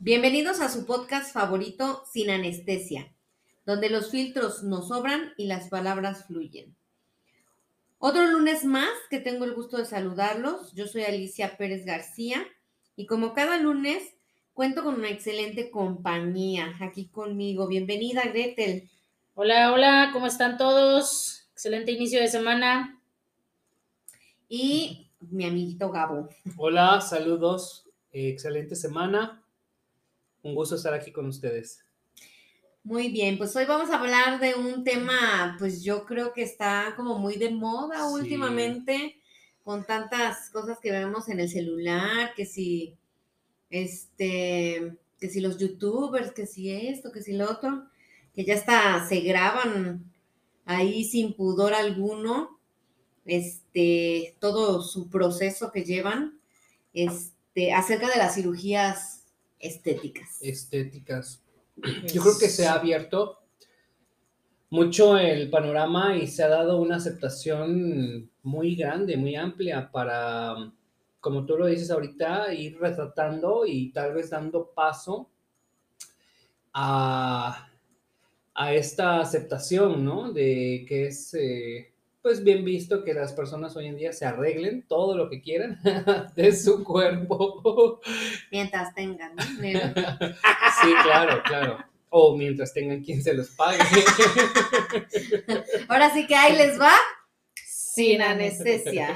Bienvenidos a su podcast favorito Sin Anestesia, donde los filtros nos sobran y las palabras fluyen. Otro lunes más que tengo el gusto de saludarlos. Yo soy Alicia Pérez García y como cada lunes cuento con una excelente compañía aquí conmigo. Bienvenida, Gretel. Hola, hola, ¿cómo están todos? Excelente inicio de semana. Y mi amiguito Gabo. Hola, saludos. eh, excelente semana. Un gusto estar aquí con ustedes. Muy bien, pues hoy vamos a hablar de un tema, pues yo creo que está como muy de moda Sí. últimamente, con tantas cosas que vemos en el celular, que si, este, que si los youtubers, que si esto, que si lo otro, que ya hasta se graban ahí sin pudor alguno, este, todo su proceso que llevan, este, acerca de las cirugías estéticas. Estéticas. Yo creo que se ha abierto mucho el panorama y se ha dado una aceptación muy grande, muy amplia para, como tú lo dices ahorita, ir retratando y tal vez dando paso a, a esta aceptación, ¿no? De que es, eh, pues, bien visto que las personas hoy en día se arreglen todo lo que quieran de su cuerpo. Mientras tengan. Dinero. Sí, claro, claro. O mientras tengan quien se los pague. Ahora sí que ahí les va sin anestesia.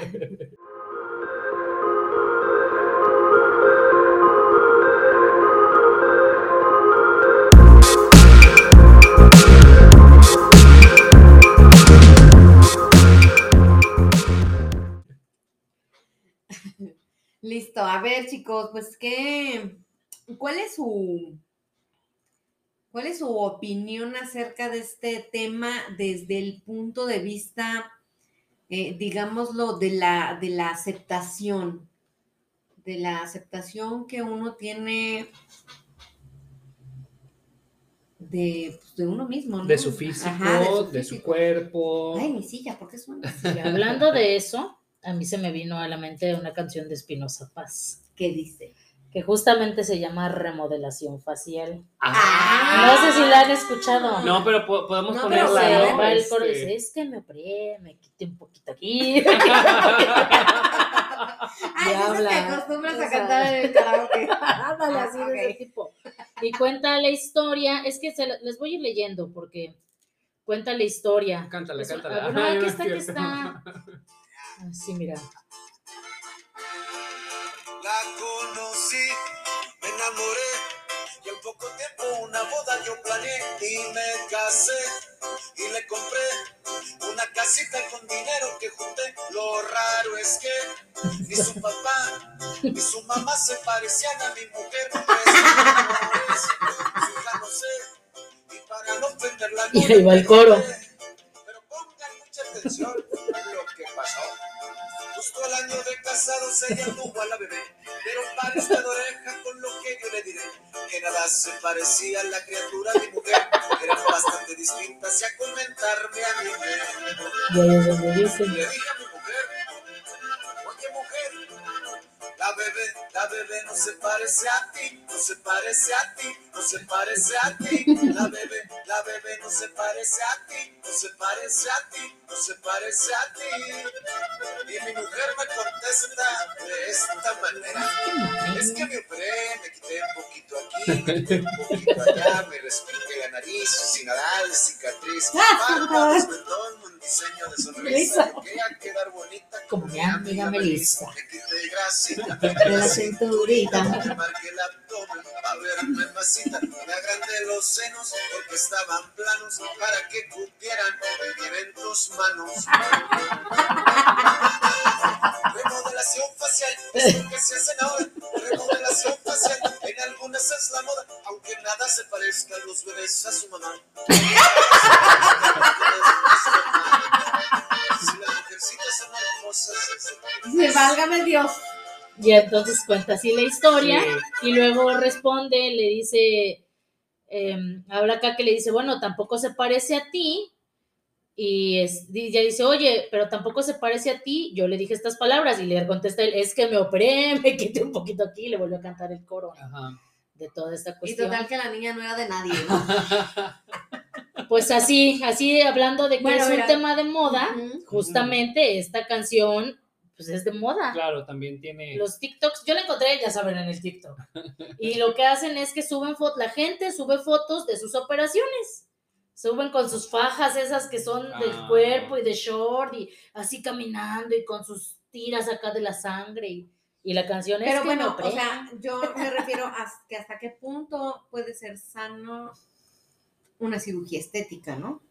Listo, a ver chicos, pues qué, ¿cuál es su, cuál es su opinión acerca de este tema desde el punto de vista, eh, digámoslo, de la, de la aceptación, de la aceptación que uno tiene de, pues, de uno mismo, ¿no? De su físico, Ajá, de, su físico. cuerpo. Ay, mi silla, ¿por qué suena? Hablando de eso, a mí se me vino a la mente una canción de Espinosa Paz, ¿Qué dice? que justamente se llama Remodelación Facial. Ah. No sé si la han escuchado. No, pero po- podemos No, pero ponerla, ¿no? Va el Este, dice, es que me operé, me quité un poquito aquí. Ay, eso habla. acostumbras a O sea, cantar en el karaoke. Ándale, así Ah, de ese ok. tipo. Y cuenta la historia, es que se les voy a ir leyendo porque cuenta la historia. Cántala, Es- cántala. ah, no, aquí está, aquí está. Ah, Sí, mira. La conocí, me enamoré y en poco tiempo una boda yo planeé y me casé y le compré una casita con dinero que junté. Lo raro es que ni su papá ni su mamá se parecían a mi mujer. Pues, no sé y para no ofenderla Y ahí va el coro. Pero pongan mucha atención. Justo al año de casados ella tuvo a la bebé, pero para usted oreja con lo que yo le diré, que nada se parecía a la criatura de mujer, eran bastante distintas y a comentarme a mi. Y le dije a mi mujer, la bebé, la bebé no se parece a ti, no se parece a ti, no se parece a ti, la bebé, la bebé no se parece a ti, no se parece a ti, no se parece a ti. Y mi mujer me contesta de esta manera. Es que me operé, me quité un poquito aquí, me quité un poquito allá, me respingué la nariz, sin nadal, cicatriz, párpados, mentón, un diseño de sonrisa, me quería quedar bonita Como mi amiga Melissa. Me De la cinturita. me marqué el abdomen para verme masita, me agrandé los senos porque estaban planos para que cupieran bien en tus manos. Remodelación facial es lo que se hace ahora. Remodelación facial en algunas es la moda, aunque nada se parezca a los bebés a su mamá. Si las mujercitas son hermosas, Sí, válgame Dios. Y entonces cuenta así la historia y luego responde, le dice, em, habla acá que le dice, bueno, tampoco se parece a ti. Y es, ella dice, oye, pero tampoco se parece a ti. Yo le dije estas palabras y le contesta él, es que me operé, me quité un poquito aquí y le volvió a cantar el coro. Ajá. De toda esta Y cuestión. total que la niña no era de nadie, ¿no? Pues así, así hablando de que Bueno, es un tema de moda, justamente esta canción, pues es de moda. Claro, también tiene. Los TikToks, yo la encontré, ya saben, en el TikTok. Y lo que hacen es que suben fotos, la gente sube fotos de sus operaciones. Suben con sus fajas esas que son del Ah. cuerpo y de short y así caminando y con sus tiras acá de la sangre. Y, y la canción es Pero que bueno, me o sea, yo me refiero a que hasta qué punto puede ser sano una cirugía estética, ¿no?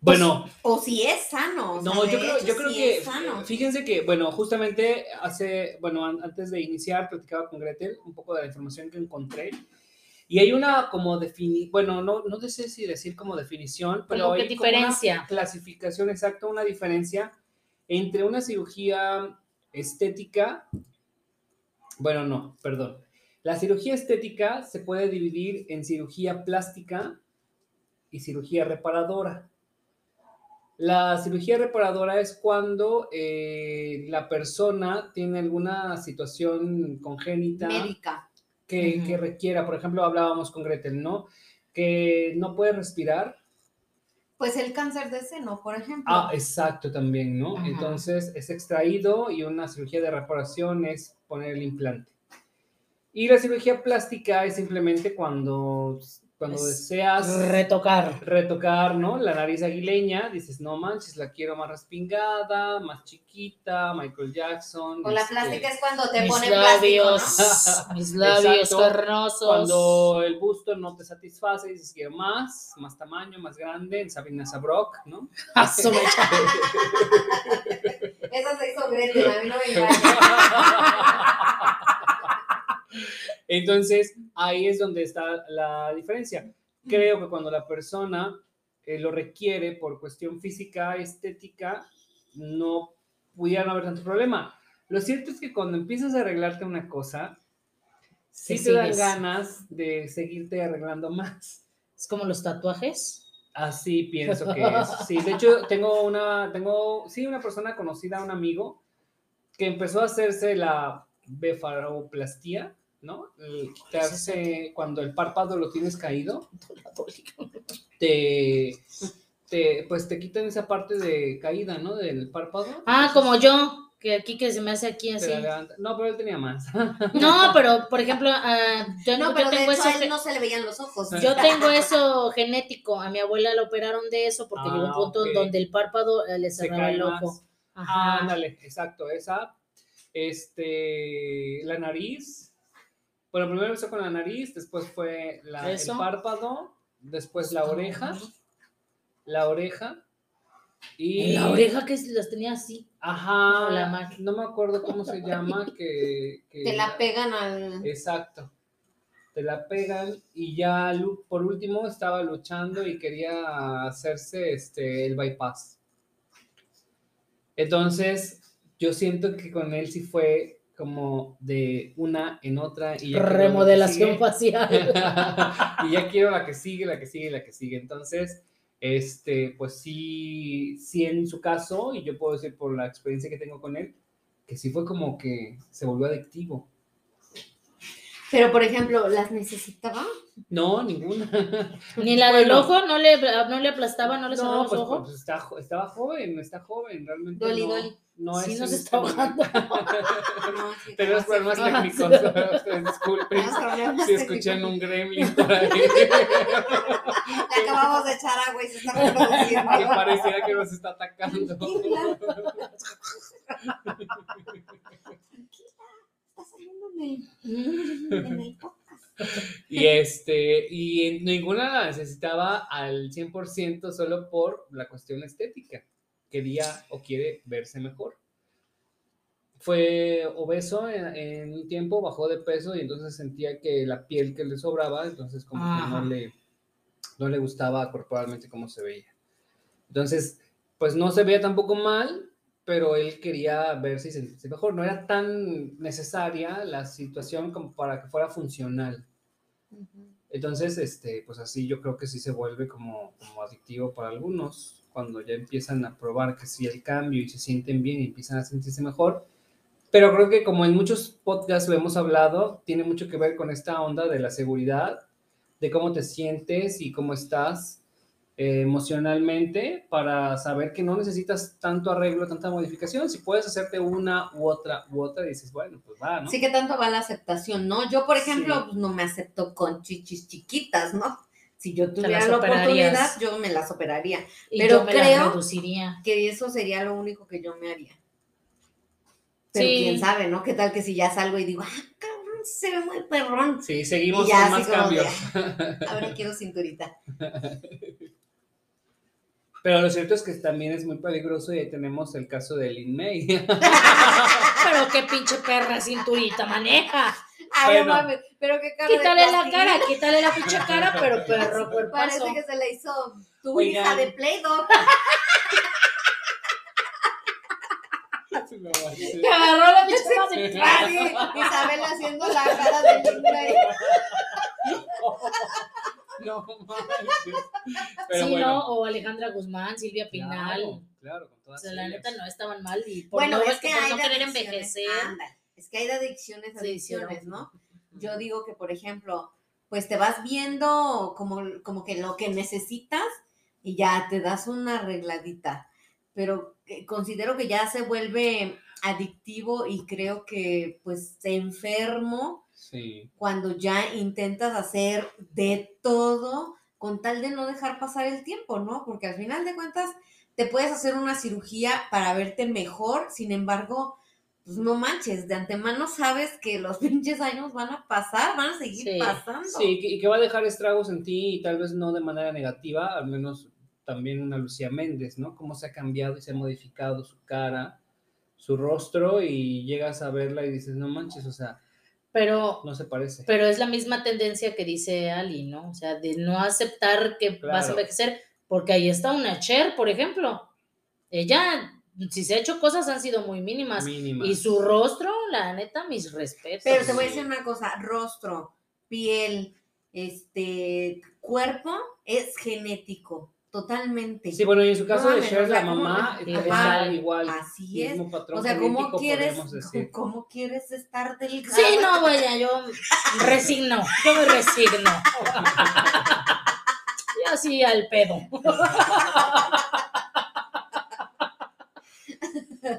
Bueno, O si es sano. o sea, no, yo creo, hecho, yo creo sí que. es sano. Fíjense que, bueno, justamente hace. Bueno, an- antes de iniciar, platicaba con Gretel un poco de la información que encontré. Y hay una como definición. Bueno, no, no sé si decir como definición, pero Como que hay como una diferencia. clasificación exacta, una diferencia entre una cirugía estética. Bueno, no, perdón. La cirugía estética se puede dividir en cirugía plástica y cirugía reparadora. La cirugía reparadora es cuando eh, la persona tiene alguna situación congénita Médica. que, Ujú. que requiera, por ejemplo, hablábamos con Gretel, ¿no? Que no puede respirar. Pues el cáncer de seno, por ejemplo. Ah, exacto también, ¿no? Ajá. Entonces es extraído y una cirugía de reparación es poner el implante. Y la cirugía plástica es simplemente cuando, cuando Es deseas Retocar. retocar, ¿no? La nariz aguileña, dices, no manches, la quiero más respingada, más chiquita, Michael Jackson. o la este, plástica es cuando te Mis pone labios, plástico, mis labios carnosos. Cuando el busto no te satisface, dices, quiero más, más tamaño, más grande, en Sabina Sabrok, ¿no? Ah. Esa se hizo Gretel, a mí no me. Entonces, ahí es donde está la diferencia. Creo que cuando la persona eh, lo requiere por cuestión física, estética, no pudiera no haber tanto problema. Lo cierto es que cuando empiezas a arreglarte una cosa, sí Te dan ganas de seguirte arreglando más. Es como los tatuajes. Así pienso que es. Sí, de hecho, tengo una, tengo, sí, una persona conocida, un amigo, que empezó a hacerse la befaroplastía, ¿no? El quitarse cuando el párpado lo tienes caído, te, te, pues te quitan esa parte de caída, ¿no? Del párpado. Ah, como yo, que aquí que se me hace aquí Te así. No, pero él tenía más. No, pero por ejemplo, ah, yo, No, de tengo hecho eso. a él no se le veían los ojos. Yo tengo eso genético. A mi abuela la operaron de eso porque Ah, llegó un punto ok. donde el párpado eh, le cerraba el ojo. Ah, ándale, exacto, esa. Este, la nariz. Bueno, primero empezó con la nariz, después fue la, el párpado, después la oreja, la oreja. Y la oreja que las tenía así. Ajá, La mar- no me acuerdo cómo se llama, que... que- Te la pegan al. Exacto. Te la pegan y ya por último estaba luchando y quería hacerse este, el bypass. Entonces, yo siento que con él sí fue como de una en otra y ya Remodelación facial. y ya quiero la que sigue, la que sigue, la que sigue. Entonces, este, pues sí, sí en su caso, y yo puedo decir por la experiencia que tengo con él, que sí fue como que se volvió adictivo. Pero, por ejemplo, ¿las necesitaba? No, ninguna. Ni la del Bueno. ojo, no le, no le aplastaba, no le cerraba No, los pues, ojos. pues, está, estaba joven, está joven, realmente. Dolly, no, Dolly. no sí, es nos en está este ahogando. momento. No, sí, Tenemos problemas técnicos. disculpen si escuchan un gremlin por ahí. Le acabamos de echar agua y se está reproduciendo. que pareciera que nos está atacando. En el podcast. Y este, y en- ninguna la necesitaba al 100% solo por la cuestión estética. Quería o quiere verse mejor. Fue obeso en, en un tiempo, bajó de peso y entonces sentía que la piel que le sobraba, entonces como que no le, no le gustaba corporalmente cómo se veía. Entonces, pues no se veía tampoco mal, pero él quería verse y sentirse mejor. No era tan necesaria la situación como para que fuera funcional. Entonces, este, pues así yo creo que sí se vuelve como, como adictivo para algunos, cuando ya empiezan a probar que sí el cambio y se sienten bien y empiezan a sentirse mejor, Pero creo que como en muchos podcasts lo hemos hablado, tiene mucho que ver con esta onda de la seguridad, de cómo te sientes y cómo estás eh, emocionalmente para saber que no necesitas tanto arreglo, tanta modificación. Si puedes hacerte una u otra u otra, dices, bueno, pues va, ¿no? Sí que tanto va la aceptación, ¿no? Yo, por ejemplo, Sí. pues, no me acepto con chichis chiquitas, ¿no? Si yo tuviera la oportunidad, yo me las operaría. Y Pero yo me creo- reduciría. Que eso sería lo único que yo me haría. Pero Sí. quién sabe, ¿no? ¿Qué tal que si ya salgo y digo, ah, cabrón, se ve muy perrón? Sí, seguimos Y ya con más como de, cambios. Ahora quiero cinturita. Pero lo cierto es que también es muy peligroso y ahí tenemos el caso de Lin May. Pero qué pinche perra cinturita maneja. Ay, no Bueno. mames, pero qué cara de Quítale la cara, quítale la pinche cara, pero perro Parece cuerpazo. que se le hizo tu Oigan. hija de Play-Doh. Te agarró la pinche. Sí, Isabel haciendo la cara de linda. no manches. Pero sí, bueno, ¿no? O Alejandra Guzmán, Silvia Pinal. Claro, claro, con o todas sea, la ellas. neta no estaban mal y por Bueno, no, es que por hay no querer adicciones. envejecer. Ándale, Es que hay de adicciones, a Sí, adicciones, sí, ¿no? Yo digo que, por ejemplo, pues te vas viendo como, como que lo que necesitas y ya te das una arregladita. Pero eh, considero que ya se vuelve adictivo y creo que pues enfermo Sí, cuando ya intentas hacer de todo con tal de no dejar pasar el tiempo, ¿no? Porque al final de cuentas te puedes hacer una cirugía para verte mejor, sin embargo, pues no manches, de antemano sabes que los pinches años van a pasar, van a seguir Sí, pasando. sí, y que va a dejar estragos en ti y tal vez no de manera negativa, al menos también una Lucía Méndez, ¿no? Cómo se ha cambiado y se ha modificado su cara, su rostro y llegas a verla y dices, no manches, o sea, Pero, no se parece. pero es la misma tendencia que dice Ali, ¿no? O sea, de no aceptar que vas a envejecer, porque ahí está una Cher, por ejemplo. Ella, si se ha hecho cosas, han sido muy mínimas. Mínimas. Y su rostro, la neta, mis respetos. Pero te voy a decir una cosa, rostro, piel, este, cuerpo es genético, totalmente. Sí, bueno, y en su caso No de Cher, la ¿cómo- mamá, está igual. así es. mismo patrón O sea, ¿cómo quieres. ¿cómo quieres estar delgada? Sí, no, vaya, yo resigno, yo me resigno. Y así al pedo.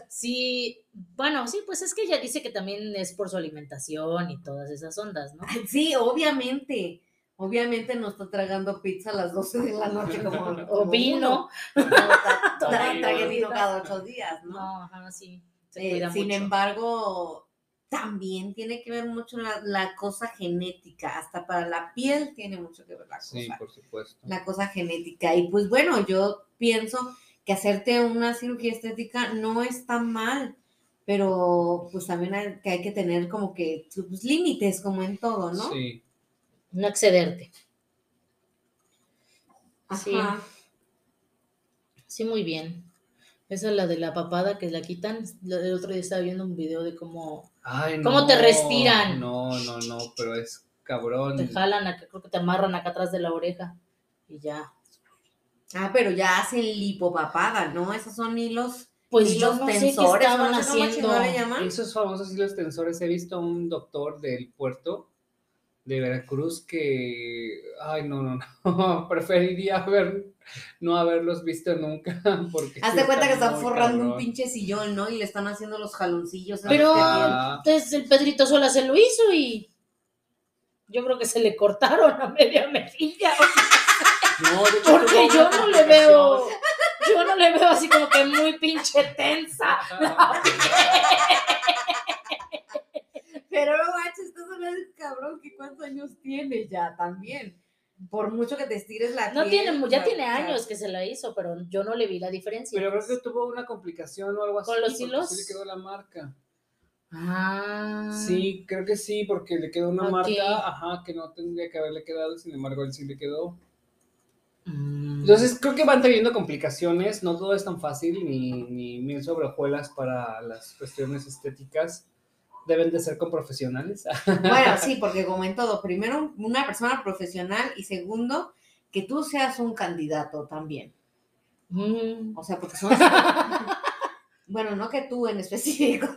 Sí, bueno, sí, pues es que ella dice que también es por su alimentación y todas esas ondas, ¿no? Sí, obviamente. Obviamente no está tragando pizza a las 12 de la noche como. O como vino. No, tra- trague vino cada ocho días, ¿no? No, ajá, sí. Se Eh, sin mucho. embargo, también tiene que ver mucho la, la cosa genética. Hasta para la piel tiene mucho que ver la Sí, cosa. por supuesto. la cosa genética. Y pues bueno, yo pienso que hacerte una cirugía estética no está mal, pero pues también hay, que hay que tener como que pues, límites, como en todo, ¿no? Sí. No excederte. Sí. Ajá. Sí, muy bien. Esa es la de la papada que la quitan. Lo- El otro día estaba viendo un video de cómo Ay, ¿Cómo no, te respiran? No, no, no, pero es cabrón. te jalan, acá, creo que te amarran acá atrás de la oreja y ya. Ah, pero ya hacen lipopapada, ¿no? Esos son hilos. Pues hilos yo no sé qué tensores, estaban no sé haciendo. le llaman. Esos famosos hilos tensores, he visto a un doctor del puerto de Veracruz que, ay, no, no, no, preferiría haber, no haberlos visto nunca, porque... Hazte sí cuenta que está están forrando un pinche sillón, ¿no? Y le están haciendo los jaloncillos. Pero. Ah. entonces el Pedrito Sola se lo hizo y yo creo que se le cortaron a media mejilla. No, de hecho, Porque yo no le veo, yo no le veo así como que muy pinche tensa. Pero no manches, estás hablando de un cabrón que cuántos años tiene ya también. Por mucho que te estires la No piel, tiene, ya tiene años que se la hizo, pero yo no le vi la diferencia. Pero creo que tuvo una complicación o algo así. ¿Con los hilos? Sí le quedó la marca. Ah. Sí, creo que sí, porque le quedó una marca, ajá, que no tendría que haberle quedado, sin embargo, él sí le quedó. Mm. Entonces, creo que van teniendo complicaciones, no todo es tan fácil, ni, ni mil sobre hojuelas para las cuestiones estéticas. Deben de ser con profesionales. Bueno, sí, porque como en todo, primero una persona profesional y segundo, que tú seas un candidato también. Mm. O sea, porque son... bueno, no que tú en específico,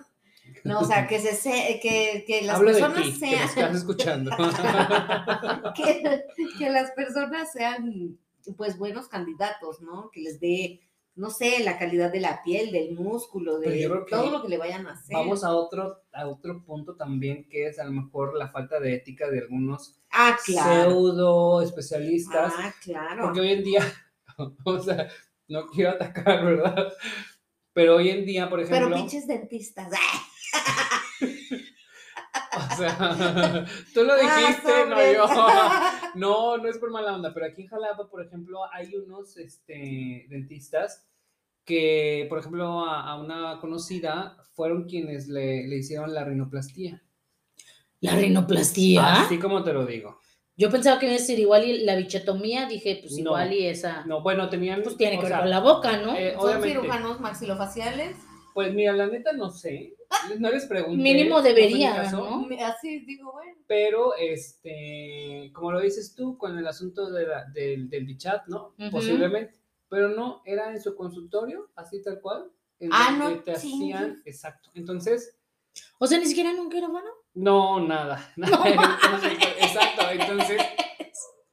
No, o sea, que se se- que, que las Hablo de personas ti, que me sean estás escuchando. que, que las personas sean pues buenos candidatos, ¿no? Que les dé, no sé, la calidad de la piel, del músculo, de todo lo que le vayan a hacer. Vamos a otro, a otro punto también, que es a lo mejor la falta de ética de algunos ah, claro. pseudo especialistas. Ah, claro. Porque hoy en día, o sea, no quiero atacar, ¿verdad? Pero hoy en día, por ejemplo, Pero pinches dentistas. o sea, tú lo Ah, dijiste, no yo. No, no es por mala onda, pero aquí en Jalapa, por ejemplo, hay unos este, dentistas que, por ejemplo, a, a una conocida fueron quienes le, le hicieron la rinoplastía. La rinoplastía. Así como te lo digo. Yo pensaba que iba a decir igual y la bichetomía, dije, pues No. igual y esa. No, bueno, tenían. Pues tiene que ver con la boca, ¿no? eh, Son cirujanos maxilofaciales. Pues mira, la neta no sé. No les pregunté. Mínimo debería, ¿no? Así digo, bueno. Pero, este, como lo dices tú, con el asunto de la- del, del bichat, ¿no? Ujú. Posiblemente. Pero no, era en su consultorio, así tal cual. En Ah, donde no te hacían, exacto. Entonces, O sea, ni siquiera nunca era bueno. no, nada. nada. Entonces, exacto. Entonces,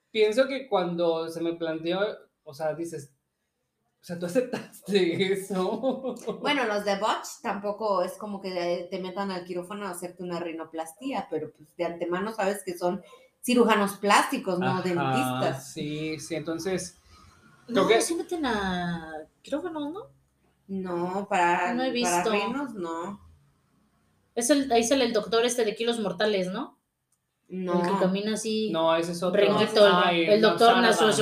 pienso que cuando se me planteó, o sea, dices, o sea, tú aceptaste eso. Bueno, los de Botch tampoco es como que te metan al quirófano a hacerte una rinoplastía, pero pues de antemano sabes que son cirujanos plásticos, no Ajá, dentistas. Sí, sí, entonces, No, que- sí meten a quirófanos, ¿no? No, para, No he para no. Es el, ahí sale el doctor este de kilos mortales, ¿no? No. El que camina así. no, ese es otro. Renguito, el, Ay, el doctor. Nausada,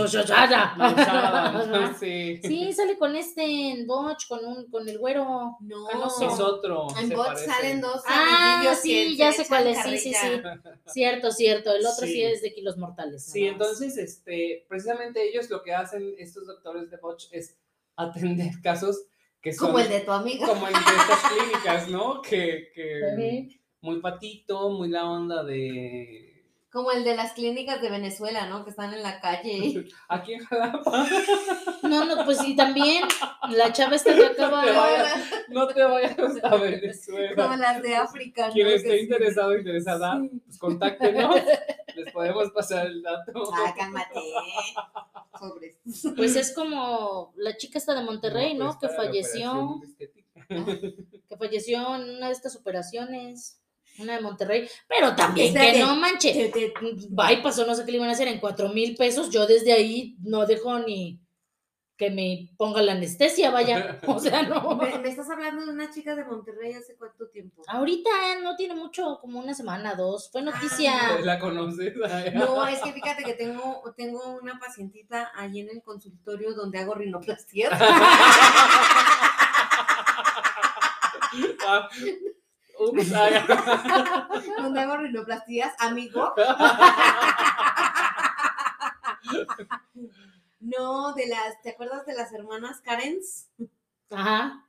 sí. Sí, sale con este en Botch, con un, con el güero. No. Canoso. Es otro. En Botch salen dos Ah, sí, ya sé cuál es, sí, sí, sí. Cierto, cierto. El otro sí, Sí. es de kilos mortales. Sí, más. entonces, este, precisamente ellos lo que hacen, estos doctores de Botch, es atender casos que son Como el de tu amiga. como el de estas clínicas, ¿no? Que. Muy patito, muy la onda de Como el de las clínicas de Venezuela, ¿no? Que están en la calle. aquí en Jalapa, No, no, pues sí, también. La chava que acaba No te de. vayas. no te vayas a Como Venezuela. las de África. ¿no? Quien Que esté sí. interesado o interesada, Sí. pues contáctenos, les podemos pasar el dato. Ah, cálmate. Sobres. Pues es como la chica esta de Monterrey, ¿no? pues, Que falleció. Que falleció en una de estas operaciones. Una de Monterrey. Pero también Espérate. que no manche. Te- te- bypass o no sé qué le iban a hacer en cuatro mil pesos. Yo desde ahí no dejo ni que me ponga la anestesia, vaya. O sea, no. Me, me estás hablando de una chica de Monterrey hace cuánto tiempo. Ahorita no tiene mucho, como una semana, dos. Fue noticia. ¿La conoces? No, es que fíjate que tengo, tengo una pacientita allí en el consultorio donde hago rinoplastia. Ah, ups, ah, donde hago rinoplastías, amigo. No, de las, ¿te acuerdas de las hermanas Karens? Ajá.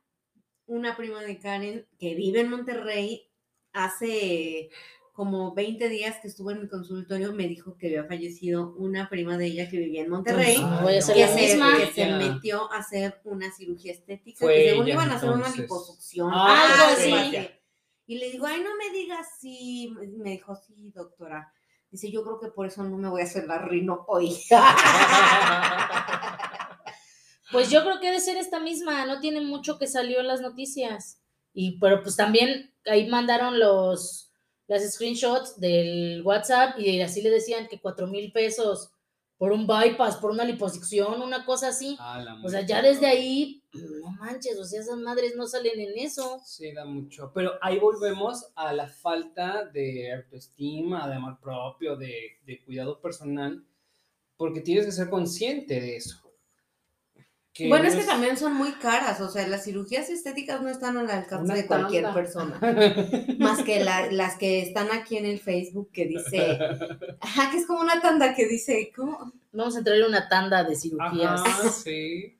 Una prima de Karen que vive en Monterrey hace como 20 días que estuvo en mi consultorio me dijo que había fallecido una prima de ella que vivía en Monterrey. No voy a ser que la se, misma. que se metió a hacer una cirugía estética, Fue que según ella, iban a hacer una liposucción. Ah, algo así. Y le digo, ay, no me digas sí. Me dijo, sí, doctora. Dice, yo creo que por eso no me voy a hacer la rino hoy. Pues yo creo que debe ser esta misma, no tiene mucho que salió en las noticias. Y pero pues también ahí mandaron los las screenshots del WhatsApp y así le decían que cuatro mil pesos por un bypass, por una liposucción, una cosa así. Ah, O sea, ya desde ahí, no manches, o sea, esas madres no salen en eso. Sí, da mucho. Pero ahí volvemos a la falta de autoestima, de amor propio, de, de cuidado personal, porque tienes que ser consciente de eso. Que Bueno, es no que también son muy caras, o sea, las cirugías estéticas no están al alcance Una de cualquier tanda. persona, más que la- las que están aquí en el Facebook que dice, ajá, que es como una tanda que dice, ¿cómo? Vamos a entrar una tanda de cirugías. Ajá, sí.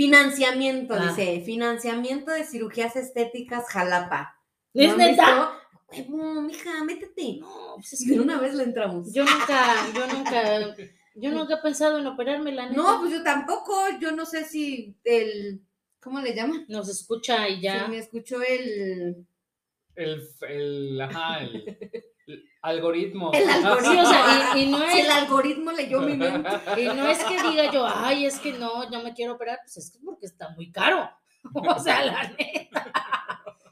Financiamiento, Ah. dice, financiamiento de cirugías estéticas Jalapa. ¿Es ¿No neta? Huevo, mija, métete. No, pues es que una vez le entramos. yo nunca, yo nunca, yo nunca he pensado en operarme, la neta. No, pues yo tampoco, yo no sé si el, ¿cómo le llaman? Nos escucha y ya. Si me escuchó el, El, el, ajá, el algoritmo. El algoritmo. Sí, o sea, y, y no Si es, el algoritmo leyó mi mente. y no es que diga yo, ay, es que no, no me quiero operar, pues es que porque está muy caro. O sea, la neta.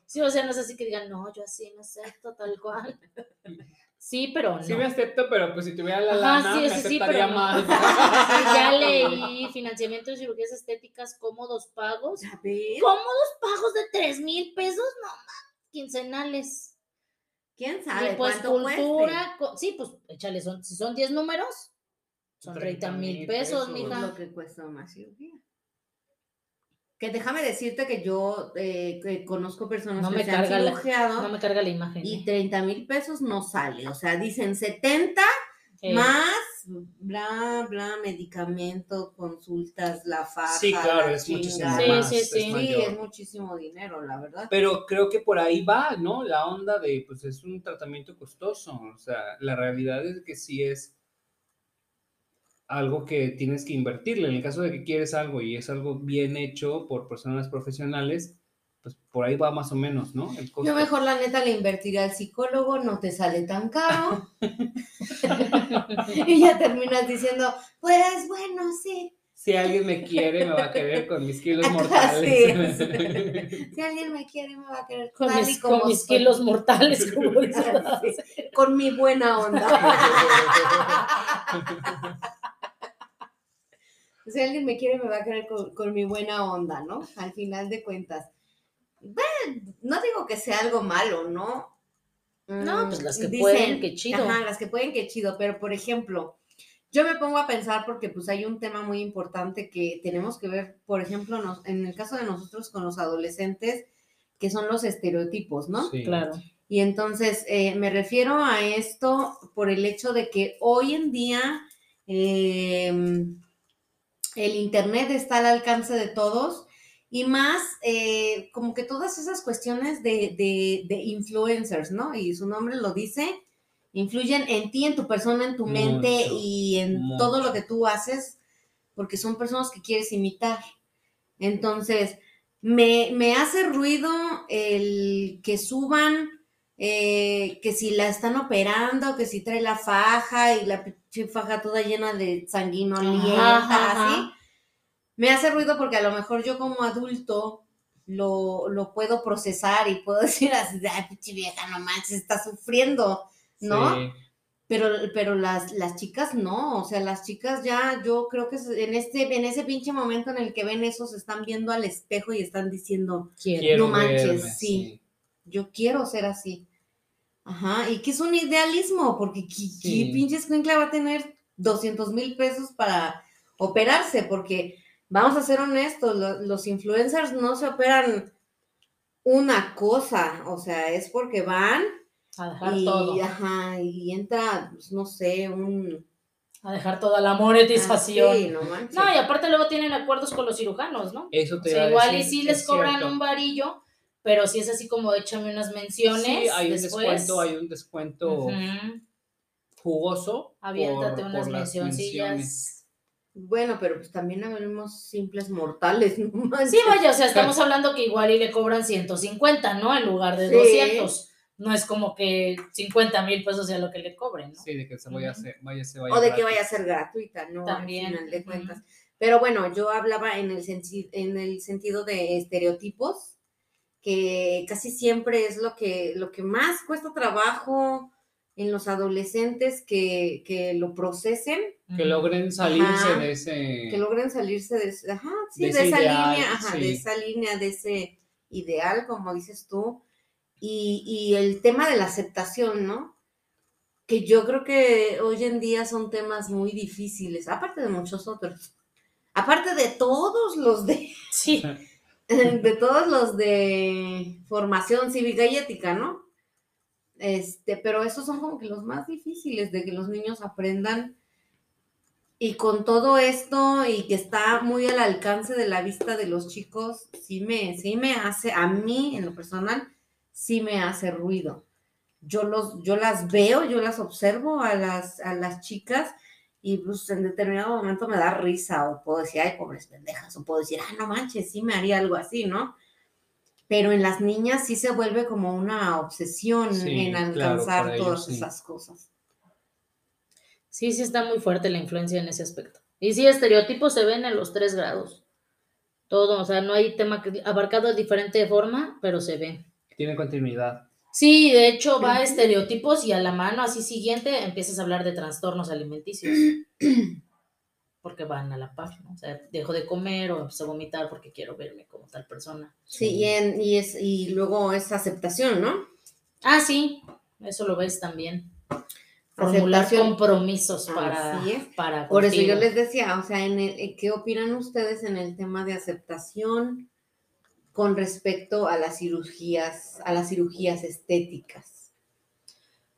Sí, o sea, no es así que digan, no, yo así me acepto tal cual. Sí, pero no. Sí me acepto, pero pues si tuviera la Ajá, lana, sí, me sí, sí, aceptaría pero no. más. Ya leí financiamiento de cirugías estéticas, cómodos pagos. Cómodos pagos de 3 mil pesos, no más, quincenales. ¿Quién Y sabe pues cuánto cueste? cultura, sí, pues échale, son, si son 10 números, son 30 mil 30,000 pesos, pesos. Es mija. lo que cuesta una cirugía. Que déjame decirte que yo eh, que conozco personas No que me se han carga la- cirugiado No me carga la imagen. y ¿eh? 30 mil pesos no sale. O sea, dicen 70 Eh, más, bla, bla, medicamento, consultas, la faja. Sí, claro, la es muchísimo chingada. Sí, más. sí, es sí. Sí, es muchísimo dinero, la verdad. Pero creo que por ahí va, ¿no? La onda de, pues es un tratamiento costoso. O sea, la realidad es que sí es algo que tienes que invertirle. En el caso de que quieres algo y es algo bien hecho por personas profesionales, pues por ahí va más o menos, ¿no? El costo. Yo mejor la neta le invertiría al psicólogo, no te sale tan caro. y ya terminas diciendo, pues bueno, sí. Si alguien me quiere, me va a querer con mis kilos Así mortales. es. Si alguien me quiere, me va a querer con tal y mis, como con mis kilos mortales, como. Así, con mi buena onda. si alguien me quiere, me va a querer con, con mi buena onda, ¿no? Al final de cuentas. Bueno, no digo que sea algo malo, ¿no? No, Mm, pues las que dicen- pueden, qué chido. Ajá, las que pueden, qué chido. Pero, por ejemplo, yo me pongo a pensar porque pues hay un tema muy importante que tenemos que ver, por ejemplo, nos- en el caso de nosotros con los adolescentes, que son los estereotipos, ¿no? Sí. Claro. Y entonces eh, me refiero a esto por el hecho de que hoy en día eh, el Internet está al alcance de todos y más eh, como que todas esas cuestiones de, de- de influencers, ¿no? Y su nombre lo dice, influyen en ti, en tu persona, en tu mente y en mucho. todo lo que tú haces, porque son personas que quieres imitar. Entonces, me, me hace ruido el que suban, eh, que si la están operando, que si trae la faja y la pinche faja toda llena de sanguinolienta, así. Me hace ruido porque a lo mejor yo como adulto lo, lo puedo procesar y puedo decir así, ay, pinche vieja, no manches, está sufriendo, ¿no? Sí. Pero, pero las, las chicas no, o sea, las chicas ya, yo creo que en este, en ese pinche momento en el que ven eso, se están viendo al espejo y están diciendo, Quiero. No manches, verme, sí. yo quiero ser así. Ajá, y que es un idealismo, porque ¿qué, Sí. pinche va a tener 200 mil pesos para operarse? Porque vamos a ser honestos, lo- los influencers no se operan una cosa, o sea, es porque van A dejar y, todo. ajá, y entra, pues, no sé, un... A dejar toda la monetización. Ah, sí, no manches. No, y aparte luego tienen acuerdos con los cirujanos, ¿no? Eso O te sea, a igual y sí es les cobran cierto. un varillo, pero si es así como échame unas menciones. Sí, hay un descuento, hay un descuento jugoso. Aviéntate por- unas por mencioncillas. Bueno, pero pues también habemos simples mortales, no manches. Sí, vaya, o sea, estamos hablando que igual y le cobran 150, ¿no? En lugar de Sí. 200. No es como que 50 mil pesos sea lo que le cobren, ¿no? Sí, de que se vaya a vaya, se vaya o de que vaya a ser gratuita, ¿no? También, Al final de ujú. cuentas. Pero bueno, yo hablaba en el, en el sentido de estereotipos, que casi siempre es lo que, lo que más cuesta trabajo en los adolescentes que, que lo procesen, Que logren salirse Ajá. de ese... que logren salirse de, ese- ajá, sí, De esa ideal, línea, ajá, de esa línea, de ese ideal, como dices tú, y, y el tema de la aceptación, ¿no? Que yo creo que hoy en día son temas muy difíciles, aparte de muchos otros, aparte de todos los de, Sí, de todos los de formación cívica y ética, ¿no? Este, pero esos son como que los más difíciles de que los niños aprendan. Y con todo esto y que está muy al alcance de la vista de los chicos, sí me, sí me hace, a mí en lo personal, sí me hace ruido. Yo, los, yo las veo, yo las observo a las, a las chicas y pues en determinado momento me da risa o puedo decir, ay, pobres pendejas, o puedo decir, ah, no manches, sí me haría algo así, ¿no? Pero en las niñas sí se vuelve como una obsesión Sí, en claro, alcanzar ellos todas sí. esas cosas. Sí, sí está muy fuerte la influencia en ese aspecto. Y sí, estereotipos se ven en los tres grados. Todo, o sea, no hay tema que abarcado de diferente forma, pero se ve. Tiene continuidad. Sí, de hecho va a estereotipos y a la mano así siguiente empiezas a hablar de trastornos alimenticios. Porque van a la par, ¿no? O sea, dejo de comer o empiezo a vomitar porque quiero verme como tal persona. Sí, y, en- y, es, y luego es aceptación, ¿no? Ah, sí, eso lo ves también. Formular Aceptación. compromisos para, Así es. para Por eso yo les decía, o sea, en el, eh, ¿qué opinan ustedes en el tema de aceptación con respecto a las cirugías, a las cirugías estéticas?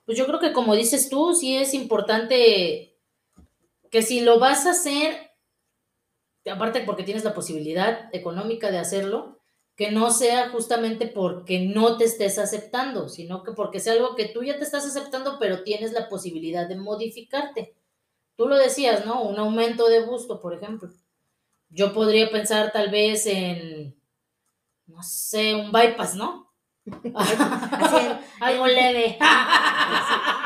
Pues yo creo que como dices tú, sí es importante que si lo vas a hacer, aparte porque tienes la posibilidad económica de hacerlo, que no sea justamente porque no te estés aceptando, sino que porque sea algo que tú ya te estás aceptando, pero tienes la posibilidad de modificarte. Tú lo decías, ¿no? Un aumento de busto, por ejemplo. Yo podría pensar tal vez en, no sé, un bypass, ¿no? Algo leve.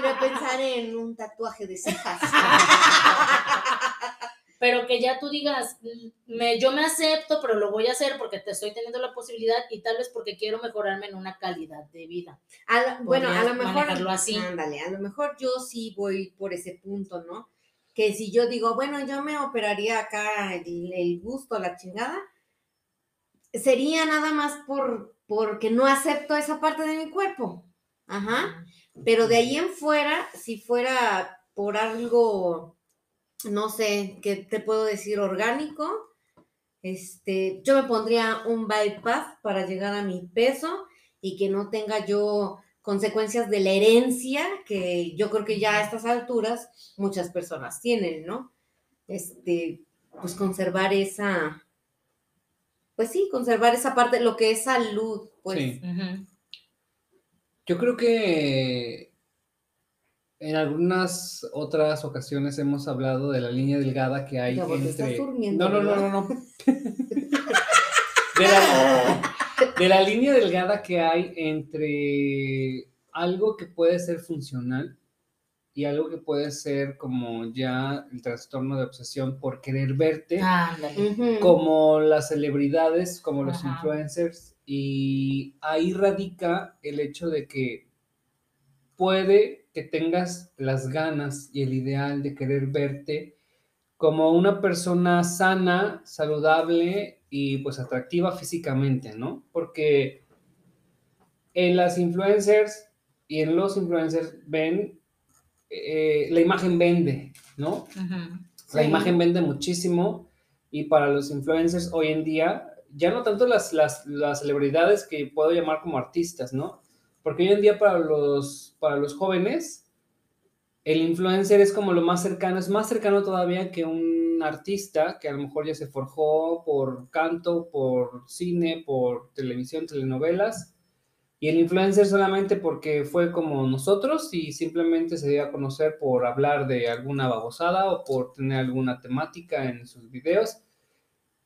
Podría pensar en un tatuaje de cejas. pero que ya tú digas, "Mm, me, yo me acepto, pero lo voy a hacer porque te estoy teniendo la posibilidad y tal vez porque quiero mejorarme en una calidad de vida. A lo- bueno, a lo mejor, así. ándale, a lo mejor yo sí voy por ese punto, ¿no? Que si yo digo, bueno, yo me operaría acá el, el gusto, la chingada, sería nada más por porque no acepto esa parte de mi cuerpo. Ajá. Pero de ahí en fuera, si fuera por algo, no sé, ¿qué te puedo decir? Orgánico, este, yo me pondría un bypass para llegar a mi peso y que no tenga yo consecuencias de la herencia, que yo creo que ya a estas alturas muchas personas tienen, ¿no? Este, pues conservar esa, pues sí, conservar esa parte, lo que es salud, pues. Sí. Yo creo que en algunas otras ocasiones hemos hablado de la línea delgada que hay Gabo, te estás entre. durmiendo, no, no, no, no, no. De la, de la línea delgada que hay entre algo que puede ser funcional y algo que puede ser como ya el trastorno de obsesión por querer verte como las celebridades, como los influencers, y ahí radica el hecho de que puede que tengas las ganas y el ideal de querer verte como una persona sana, saludable y pues atractiva físicamente, ¿no? Porque en las influencers y en los influencers ven, eh, la imagen vende, ¿no? La Sí. imagen vende muchísimo y para los influencers hoy en día, ya no tanto las, las, las celebridades que puedo llamar como artistas, ¿no? Porque hoy en día para los, para los jóvenes, el influencer es como lo más cercano, es más cercano todavía que un artista que a lo mejor ya se forjó por canto, por cine, por televisión, telenovelas. Y el influencer solamente porque fue como nosotros y simplemente se dio a conocer por hablar de alguna babosada o por tener alguna temática en sus videos.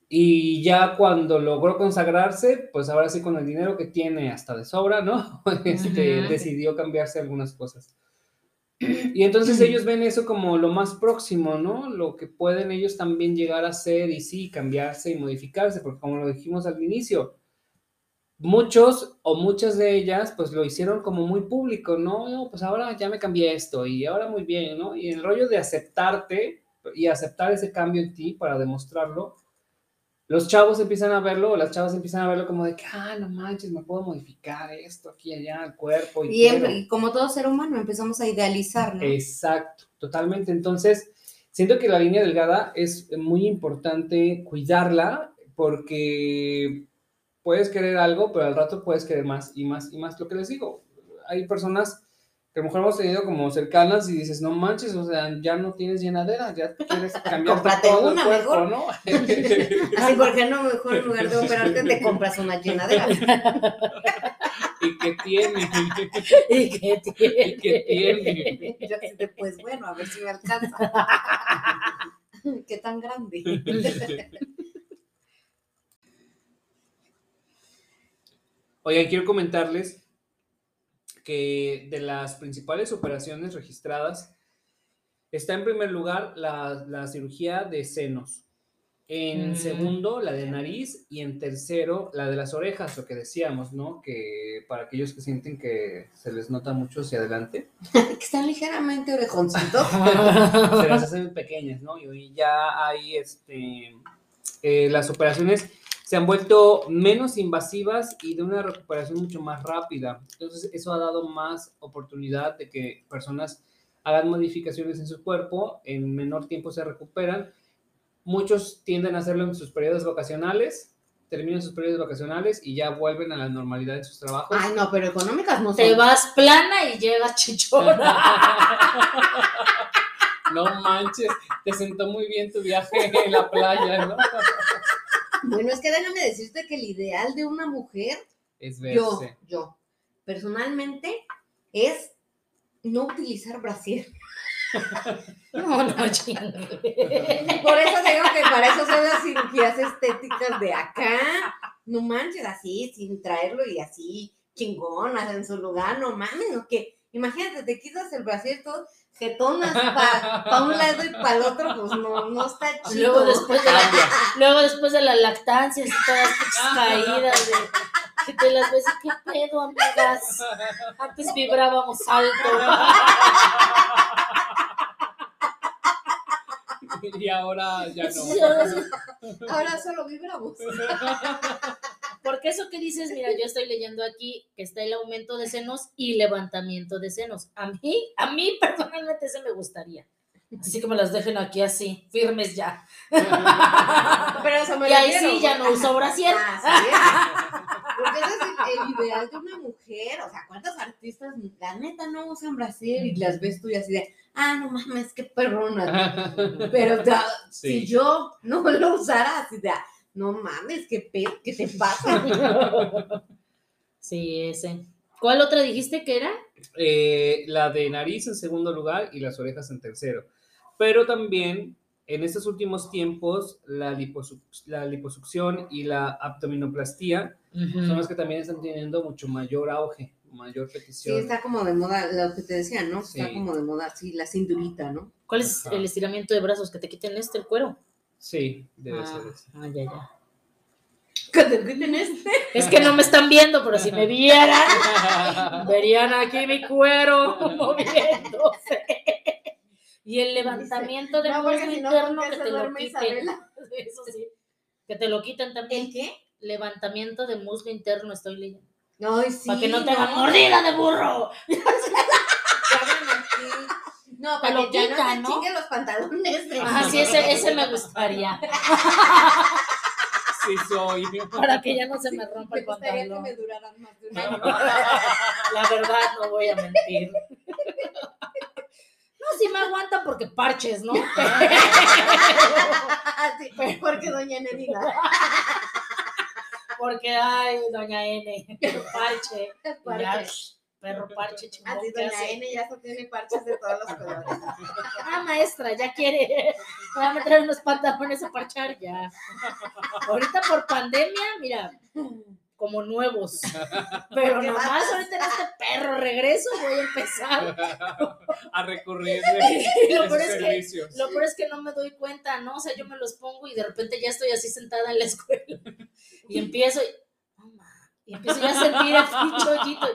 Y ya cuando logró consagrarse, pues ahora sí con el dinero que tiene hasta de sobra, ¿no? Este, decidió cambiarse algunas cosas. Y entonces ellos ven eso como lo más próximo, ¿no? Lo que pueden ellos también llegar a ser y sí, cambiarse y modificarse, porque como lo dijimos al inicio, muchos o muchas de ellas pues lo hicieron como muy público, ¿no? No, pues ahora ya me cambié esto y ahora muy bien, ¿no? Y el rollo de aceptarte y aceptar ese cambio en ti para demostrarlo, los chavos empiezan a verlo o las chavas empiezan a verlo como de que, ah, no manches, me puedo modificar esto aquí y allá, el cuerpo y, Y, em- quiero". y como todo ser humano empezamos a idealizar, ¿no? Exacto, totalmente. Entonces, siento que la línea delgada es muy importante cuidarla porque puedes querer algo, pero al rato puedes querer más y más y más. Lo que les digo, hay personas que a lo mejor hemos tenido como cercanas y dices, no manches, o sea, ya no tienes llenadera, ya quieres cambiar todo una el cuerpo, mejor. ¿no? Así, ¿por qué no mejor en lugar de operarte te compras una llenadera? y que tiene, ¿Y qué y tiene? que tiene. Yo pues bueno, a ver si me alcanza. ¿Qué tan grande? Oigan, quiero comentarles que de las principales operaciones registradas está en primer lugar la, la cirugía de senos. En Mm. segundo, la de nariz. Y en tercero, la de las orejas, lo que decíamos, ¿no? Que para aquellos que sienten que se les nota mucho hacia adelante, Que están ligeramente orejoncitos. se las hacen pequeñas, ¿no? Y hoy ya hay, este, eh, las operaciones se han vuelto menos invasivas y de una recuperación mucho más rápida. Entonces, eso ha dado más oportunidad de que personas hagan modificaciones en su cuerpo, en menor tiempo se recuperan. Muchos tienden a hacerlo en sus periodos vacacionales, terminan sus periodos vacacionales y ya vuelven a la normalidad en sus trabajos. Ay, no, pero económicas no son. Te vas plana y llegas chichona. no manches, te sentó muy bien tu viaje en la playa, ¿no? Bueno, es que déjame decirte que el ideal de una mujer, Es yo, verse. yo, personalmente, es no utilizar brasier. No, no, chingue. Por eso digo que para eso son las cirugías estéticas de acá. No manches, así, sin traerlo y así, chingonas en su lugar, no mames, no que, imagínate, te quitas el brasier todo, jetonas para un lado y para el otro, pues no, no está Y Luego chido. después de la, luego después de la lactancia, así todas caídas de que te las ves y qué pedo, amigas. Antes vibrábamos alto. Y ahora ya no. Ahora solo vibramos. Porque eso que dices, mira, yo estoy leyendo aquí que está el aumento de senos y levantamiento de senos. A mí, a mí personalmente ese me gustaría. Así que me las dejen aquí así, firmes ya. Pero eso me Y ahí sí, ya no uso brasier. Así es. Porque ese es el, el ideal de una mujer. O sea, ¿cuántos artistas, la neta, no usan brasier y las ves tú y así de, ah, no mames, qué perrona. Pero o sea, si yo no lo usara así de, "Ah, no mames, qué pedo, ¿qué te pasa? Sí, ese. ¿Cuál otra dijiste que era? Eh, la de nariz en segundo lugar y las orejas en tercero. Pero también en estos últimos tiempos la, liposuc- la liposucción y la abdominoplastía son las que también están teniendo mucho mayor auge, mayor Sí, petición. está como de moda, lo que te decía, ¿no? Está Sí. como de moda, sí, la cinturita, ¿no? ¿Cuál es Ajá. el estiramiento de brazos? ¿Que te quiten este, el cuero? Sí, debe ah, ser eso. ah, ya, ya. ¿Qué te quiten este? Es que no me están viendo, pero si me vieran, verían aquí mi cuero moviéndose. Y el levantamiento de No, si no, interno ¿con qué que te lo quiten. Eso sí. Que te lo quiten también. ¿El qué? Levantamiento de muslo interno estoy leyendo. Ay, sí. Para que no te hagan mordida de burro. Que. No, para que ya no te ¿no? chinguen los pantalones. de- Ah, sí, ese, ese me gustaría. Sí, soy. Para que ya no se me rompa Me el gustaría que pantalón. me duraran más de un año. La verdad, no voy a mentir. No, sí me aguanta porque parches, ¿no? Sí, porque doña Nenida. Porque, ay, doña N, parche. Parche. Perro parche, chingón. Así ¿qué doña hace? N ya se tiene parches de todos los colores. Ah, maestra, ya quiere. Me va a meter unos pantalones a parchar, ya. Ahorita por pandemia, mira, como nuevos. Pero nomás ahorita en este perro regreso voy a empezar. A recurrir de Y lo esos peor es que servicios. Lo peor es que no me doy cuenta, ¿no? O sea, yo me los pongo y de repente ya estoy así sentada en la escuela y empiezo y, y empiezo ya a sentir hoyito.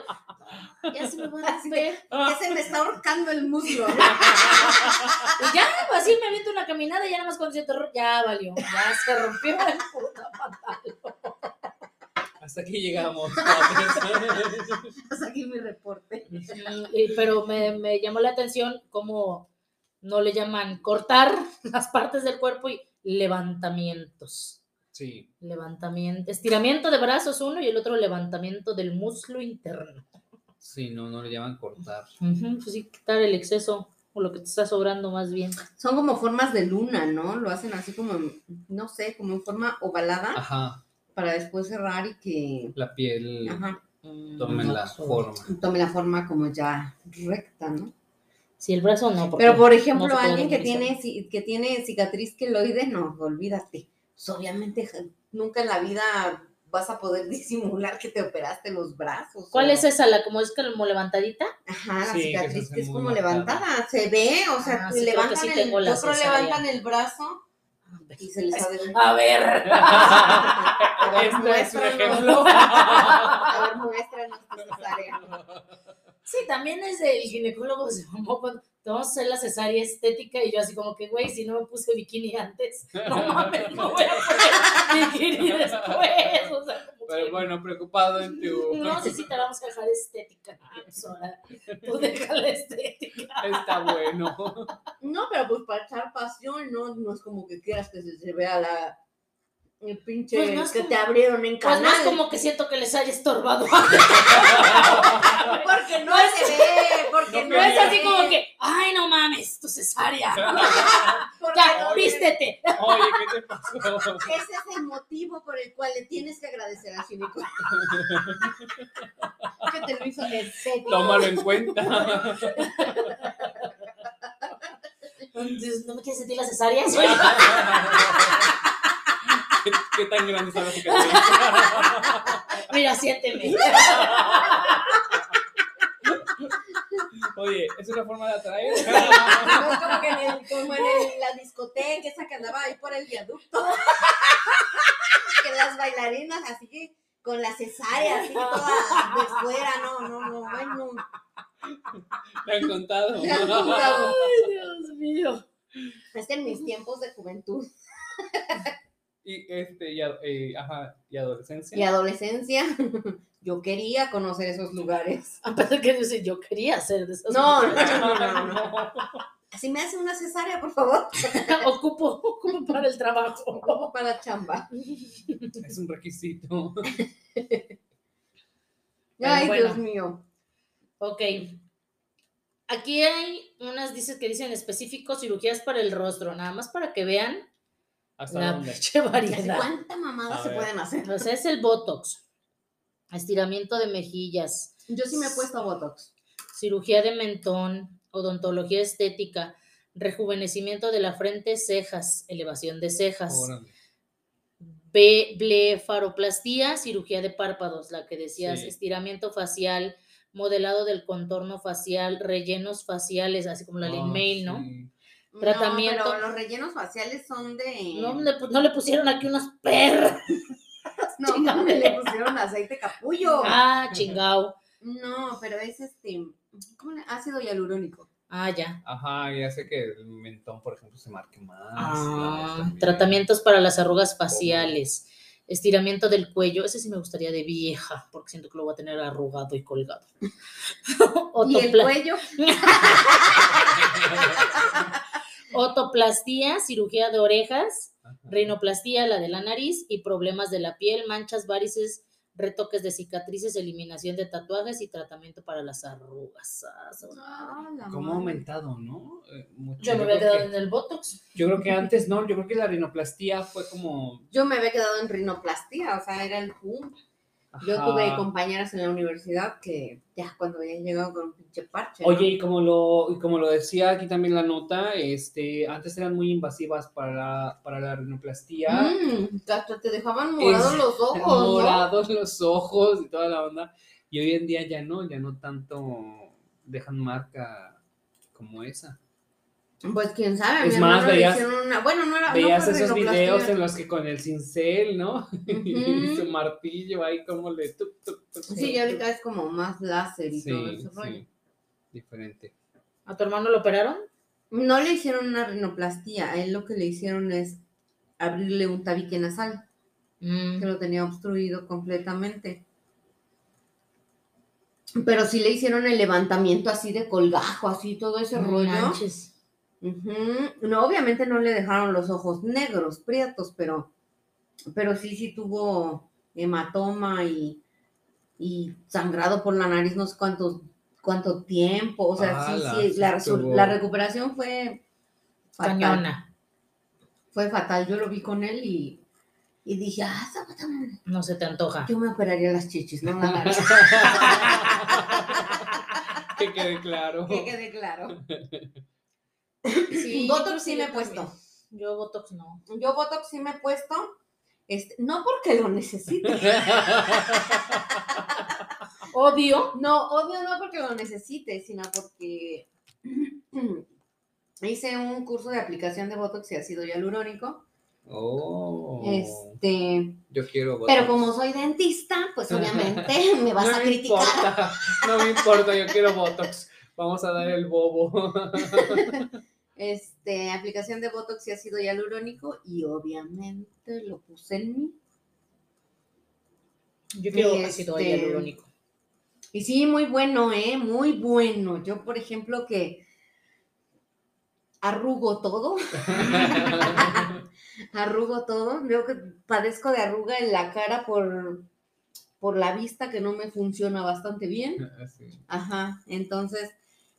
y, Ya se me va a romper. Ya se me está ahorcando el muslo. Y ya, así me aviento una caminada y ya nada más cuando siento, ro- ya valió, ya se rompió el puta pantalón. Hasta aquí llegamos. Hasta aquí mi reporte. Y- pero me, me llamó la atención cómo no le llaman cortar las partes del cuerpo y levantamientos. Sí, Levantamiento, estiramiento de brazos uno y el otro levantamiento del muslo interno. sí, no, no le llaman cortar. Pues sí, quitar el exceso o lo que te está sobrando más bien. Son como formas de luna, ¿no? Lo hacen así como, en- no sé, como en forma ovalada Ajá, para después cerrar y que la piel ajá, tome la forma. tome la forma como ya recta, ¿no? Sí, el brazo no. Pero por ejemplo, alguien que tiene, que tiene cicatriz queloide, no, olvídate. Pues, obviamente nunca en la vida vas a poder disimular que te operaste los brazos. ¿Cuál o- es esa? ¿La como es como levantadita? Ajá, la Sí, que cicatriz que, es como marcada. levantada, se ve, o sea, Ah, sí, creo que levantan sí el, otro levantan el brazo y se les ha de A ver. A ver, Este es un muéstranos. ejemplo. A ver, muéstranos tu cesárea. Sí, también es el ginecólogo se cuando te vamos a hacer la cesárea estética y yo así como que, güey, si no me puse bikini antes, no mames, no voy a poner bikini después. O sea, como Pero que, bueno, preocupado en tu. no sé si te la vamos a dejar estética. Ah, pues ahora, tú déjala estética. Está bueno. No, pero pues para echar pasión, no, no es como que quieras que se, se vea la el pinche Pues no es que como- te abrieron en Pues canal. no es como que siento que les haya estorbado. Porque no se ve, porque No no, No es así como que, ay, no mames, tu cesárea. Ya, no- vístete. Oye, ¿qué te pasó? Ese es el motivo por el cual le tienes que agradecer al ginecólogo. que te lo hizo estético. Tómalo en cuenta. Entonces, ¿No me quieres sentir la cesárea? ¿Qué, qué tan grande está la cicatriz? Mira, siénteme. Oye, ¿es una forma de atraer? No es como que en, el- como en el- la discoteca, esa que andaba ahí por el viaducto. que las bailarinas así que con la cesárea, así toda de fuera, no, no, no. Me han contado. Me han contado. Ay, Dios mío. Es que en mis tiempos de juventud Y este, y, eh, ajá, y adolescencia. y adolescencia, yo quería conocer esos lugares. A pesar que dice, yo quería hacer de esas No, no, cosas. no, no, no. Si me hace una cesárea, por favor, Ocupo, ocupo para el trabajo. como para chamba. Es un requisito. Ay, bueno. Dios mío. Ok. Aquí hay unas dices que dicen específico cirugías para el rostro, nada más para que vean ¿Hasta la dónde? pinche ¿Hace variedad. ¿Cuánta mamada A se ver. pueden hacer? O sea, es el Botox, estiramiento de mejillas, Yo sí me he puesto Botox. cirugía de mentón, odontología estética, rejuvenecimiento de la frente, cejas, elevación de cejas, Órale. B- blefaroplastía, cirugía de párpados, la que decías, Sí. estiramiento facial, modelado del contorno facial, rellenos faciales, así como la Lin Mail, ¿no? sí. Tratamiento. No, pero los rellenos faciales son de. No le, no le pusieron aquí unos perros. no, le pusieron aceite capullo. Ah, chingao. No, pero es este. ¿Cómo le? Ácido hialurónico. Ah, ya. Ajá, y hace que el mentón, por ejemplo, se marque más. Ah, tratamientos para las arrugas faciales, estiramiento del cuello. Ese sí me gustaría de vieja, porque siento que lo voy a tener arrugado y colgado. Y el cuello. Otoplastía, cirugía de orejas, Ajá. rinoplastía, la de la nariz, y problemas de la piel, manchas, varices, retoques de cicatrices, eliminación de tatuajes y tratamiento para las arrugas. Ah. Ah, la ¿Cómo ha aumentado, no? Eh, mucho. Yo me había quedado que- en el Botox. Yo creo que antes no, yo creo que la rinoplastía fue como. Yo me había quedado en rinoplastía, o sea, era el Yo tuve compañeras en la universidad que ya cuando habían llegado con un pinche parche. ¿no? Oye, y como lo, y como lo decía aquí también la nota, este, antes eran muy invasivas para la, para la rinoplastía. Mm, hasta te dejaban morados los ojos, ¿no? Morados los ojos y toda la onda. Y hoy en día ya no, ya no tanto dejan marca como esa. Pues quién sabe, Es mi más, hermano le veías- hicieron una, bueno, no era, Veías no esos videos en los que con el cincel, ¿no? y su martillo ahí como le... tuc, Sí, y ahorita es como más láser y todo ese rollo. sí, diferente. ¿A tu hermano lo operaron? No le hicieron una rinoplastía, a él lo que le hicieron es abrirle un tabique nasal, Mm. que lo tenía obstruido completamente. Pero sí le hicieron el levantamiento así de colgajo, así todo ese No rollo. manches. No, obviamente no le dejaron los ojos negros, prietos, pero, pero sí, sí tuvo hematoma y, y sangrado por la nariz no sé cuánto, cuánto tiempo. O sea, sí, sí, la, recuperación fue fatal. Cañona. Fue fatal. Yo lo vi con él y, y dije, ah, madre, No se te antoja. yo me operaría las chichis, no la nariz. que quede claro. que quede claro. Sí, Botox sí me he puesto. también. Yo Botox no. Yo Botox sí me he puesto Este, no porque lo necesite. Obvio. No, obvio no porque lo necesite, sino porque hice un curso de aplicación de Botox y ácido hialurónico. Oh. Este, Yo quiero Botox. pero como soy dentista, pues obviamente me vas no a me criticar. Importa, no me importa, yo quiero Botox. Vamos a dar el bobo. Este, aplicación de Botox y ácido hialurónico y obviamente lo puse en mí. Yo quiero Y ácido este- hialurónico. Y sí, muy bueno, ¿eh? Muy bueno. Yo, por ejemplo, que arrugo todo, arrugo todo. Veo que padezco de arruga en la cara por, por la vista que no me funciona bastante bien. Sí. Ajá, entonces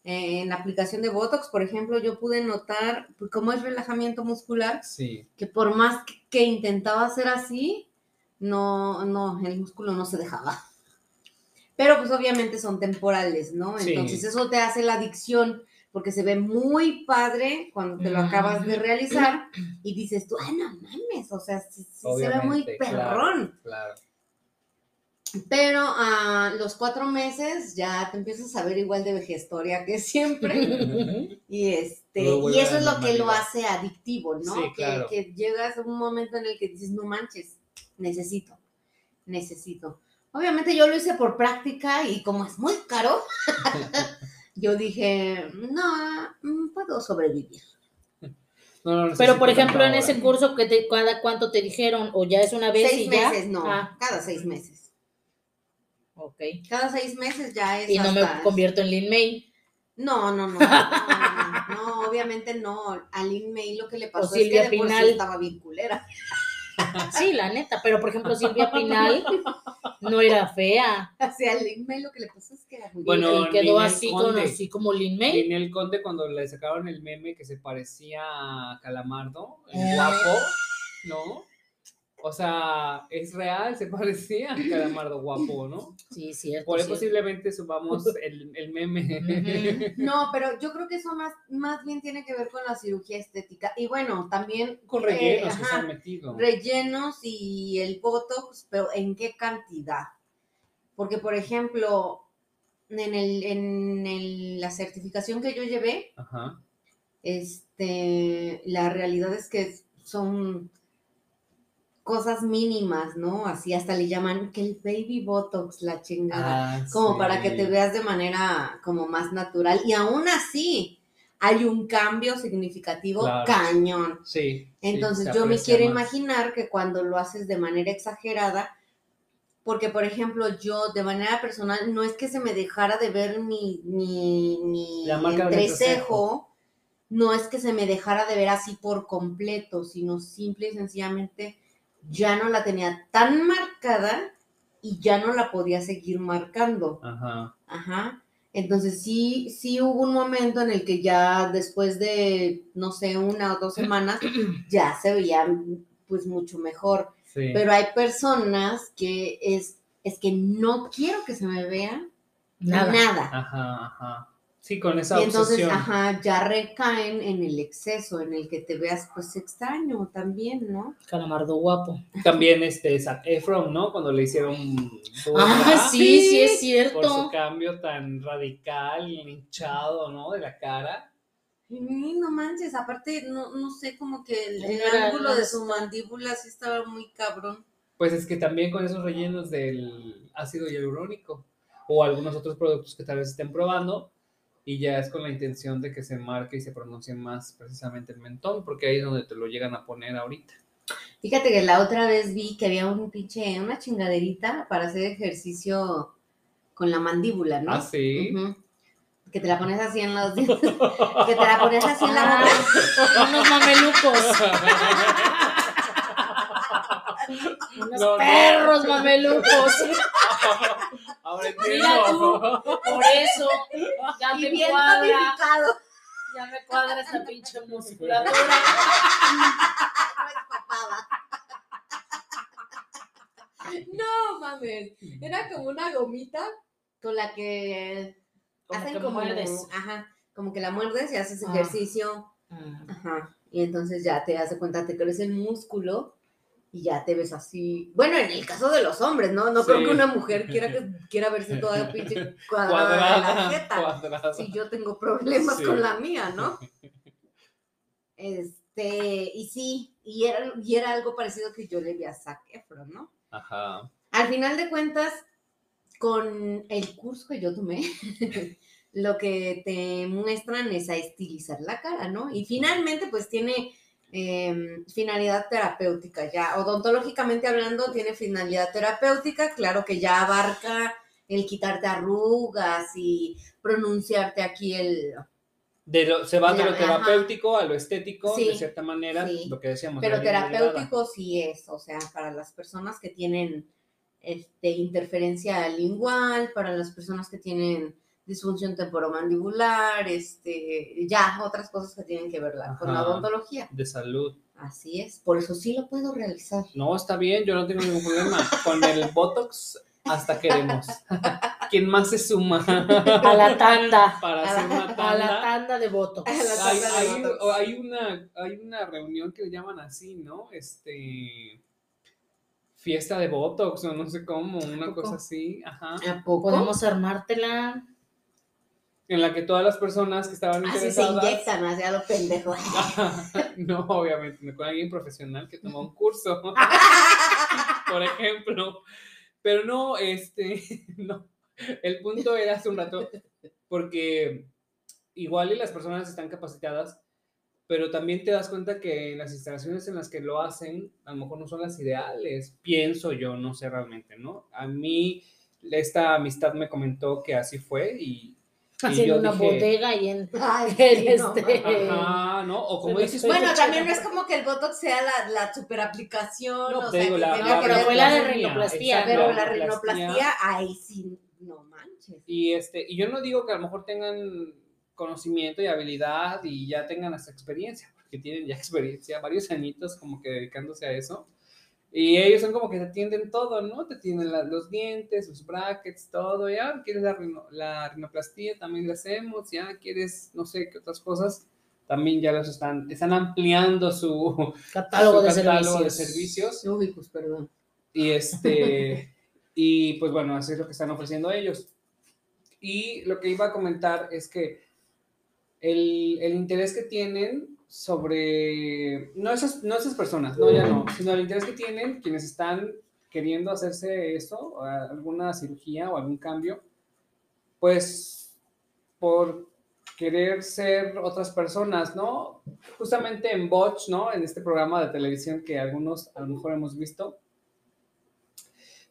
en la aplicación de Botox, por ejemplo, yo pude notar, pues, como es relajamiento muscular, Sí, que por más que, intentaba hacer así, no, no, el músculo no se dejaba. Pero pues obviamente son temporales, ¿no? Sí. Entonces eso te hace la adicción porque se ve muy padre cuando te lo acabas de realizar y dices tú, ay, no mames, o sea, sí, sí se ve muy perrón. claro. Pero a los cuatro meses ya te empiezas a ver igual de vejestoria que siempre. y este, y eso es lo que lo hace adictivo, ¿no? Sí, que, claro. que llegas a un momento en el que dices, no manches, necesito, necesito. Obviamente yo lo hice por práctica y como es muy caro, yo dije, no, mm, puedo sobrevivir. No, no, Pero, por ejemplo, en ese curso, que te, cada cuánto te dijeron? ¿O ya es una vez Seis y ya? meses, no, Ah, cada seis meses. Ok. Cada seis meses ya es Y no me convierto en Lin May. No, no, no, no, no, no, obviamente no. A Lin May lo que le pasó es que Silvia de por sí Pinal. estaba bien culera. Sí, la neta. Pero, por ejemplo, Silvia Pinal no era fea. O sea, a Lin May lo que le pasó es que era muy Bueno, y quedó así, con, así como Lin May. Ninel Conde cuando le sacaron el meme que se parecía a Calamardo, el Eh. guapo, ¿no? O sea, es real, se parecía a Calamardo guapo, ¿no? Sí, cierto. Por cierto. posiblemente subamos el, el meme. No, pero yo creo que eso más, más bien tiene que ver con la cirugía estética. Y bueno, también Con eh, rellenos que se han metido. rellenos y el Botox, pero ¿en qué cantidad? Porque, por ejemplo, en, el, en el- la certificación que yo llevé, Ajá. este, la realidad es que son cosas mínimas, ¿no? Así hasta le llaman que el baby botox, la chingada, Ah, como sí. para que te veas de manera como más natural. Y aún así hay un cambio significativo Claro. cañón. Sí. Entonces yo me quiero más. imaginar que cuando lo haces de manera exagerada, porque por ejemplo yo de manera personal no es que se me dejara de ver mi, mi, mi entrecejo, no es que se me dejara de ver así por completo, sino simple y sencillamente ya no la tenía tan marcada y ya no la podía seguir marcando. Ajá. Ajá. Entonces sí, sí hubo un momento en el que ya después de, no sé, una o dos semanas, ya se veía pues mucho mejor. Sí. Pero hay personas que es, es que no quiero que se me vea Nada. nada. Ajá, ajá. Sí, con esa Y entonces, obsesión. ajá, ya recaen en el exceso, en el que te veas pues extraño también, ¿no? Calamardo guapo. También este Zac Efron, ¿no? Cuando le hicieron Ah, sí, sí es por su cierto. cambio tan radical, hinchado, ¿no? De la cara. Y no manches, aparte, no, no sé, como que el, el Era- ángulo de su mandíbula sí estaba muy cabrón. Pues es que también con esos rellenos del ácido hialurónico o algunos otros productos que tal vez estén probando y ya es con la intención de que se marque y se pronuncie más precisamente el mentón, porque ahí es donde te lo llegan a poner ahorita. Fíjate que la otra vez vi que había un pinche, una chingaderita para hacer ejercicio con la mandíbula, ¿no? Ah, sí. Que te la pones así en los dientes. que te la pones así en la Ah, boca. unos mamelucos. Unos No, no. perros mamelucos. Ahora Mira tú. entiendo. Por eso ya Y me bien cuadra. Ya me cuadra esta pinche musculatura. No mames. Era como una gomita con la que Como hacen que como. muerdes. Ajá. Como que la muerdes y haces Ah. ejercicio. Mm. Ajá. Y entonces ya te das cuenta, te crece el músculo y ya te ves así. Bueno, en el caso de los hombres, ¿no? No creo Sí. que una mujer quiera, que, quiera verse toda pinche cuadrada, de la Cuadrada, jeta. cuadrada. Si yo tengo problemas Sí. con la mía, ¿no? Este, y sí, y era, y era algo parecido que yo le vi a Zac Efron, ¿no? Ajá. Al final de cuentas, con el curso que yo tomé, lo que te muestran es a estilizar la cara, ¿no? Y finalmente, pues tiene eh, finalidad terapéutica ya. Odontológicamente hablando, tiene finalidad terapéutica, claro que ya abarca el quitarte arrugas y pronunciarte aquí el... De lo- se va de lo Ajá. terapéutico a lo estético, Sí, de cierta manera, sí. lo que decíamos. Pero terapéutico sí es, o sea, para las personas que tienen este, interferencia lingual, para las personas que tienen disfunción temporomandibular, este, ya otras cosas que tienen que ver la- con la odontología. De salud. Así es, por eso sí lo puedo realizar. No, está bien, yo no tengo ningún problema. Con el Botox hasta queremos. ¿Quién más se suma A la tanda. para A hacer la- una A la tanda? de. A la Hay, tanda de hay- Botox. hay una, hay una reunión que le llaman así, ¿no? Este. Fiesta de Botox, o no sé cómo, una cosa así, ajá. ¿A poco? Podemos armártela. En la que todas las personas que estaban Así se interesadas. inyectan, así a lo pendejo. no, obviamente, con alguien profesional que toma un curso, por ejemplo. Pero no, este, no. El punto era hace un rato, porque igual y las personas están capacitadas, pero también te das cuenta que las instalaciones en las que lo hacen a lo mejor no son las ideales, pienso yo, no sé realmente, ¿no? A mí esta amistad me comentó que así fue y... Así en una dije, bodega y en. Ay, no, este- mames. Ajá, ¿no? O como dices, Bueno, también no es como que el Botox sea la, la super aplicación, No, o sea, digo, que la- tenga No, que pero ver fue la de rinoplastia. exacto, Pero la rinoplastia. ahí sí, no manches. Y, este, y yo no digo que a lo mejor tengan conocimiento y habilidad y ya tengan hasta experiencia, porque tienen ya experiencia, varios añitos como que dedicándose a eso. Y ellos son como que te atienden todo, ¿no? Te tienen la- los dientes, los brackets, todo. Ya quieres la, rino- la rinoplastia, también la hacemos. Ya quieres, no sé qué otras cosas, también ya los están, están ampliando su, Catálogo, su de, catálogo servicios. de servicios. Uy, pues perdón. Y este, y pues bueno, así es lo que están ofreciendo ellos. Y lo que iba a comentar es que el, el interés que tienen sobre, no esas, no esas personas, no, ya no, sino el interés que tienen quienes están queriendo hacerse eso, alguna cirugía o algún cambio, pues por querer ser otras personas, ¿no? Justamente en Botch, ¿no? En este programa de televisión que algunos a lo mejor hemos visto,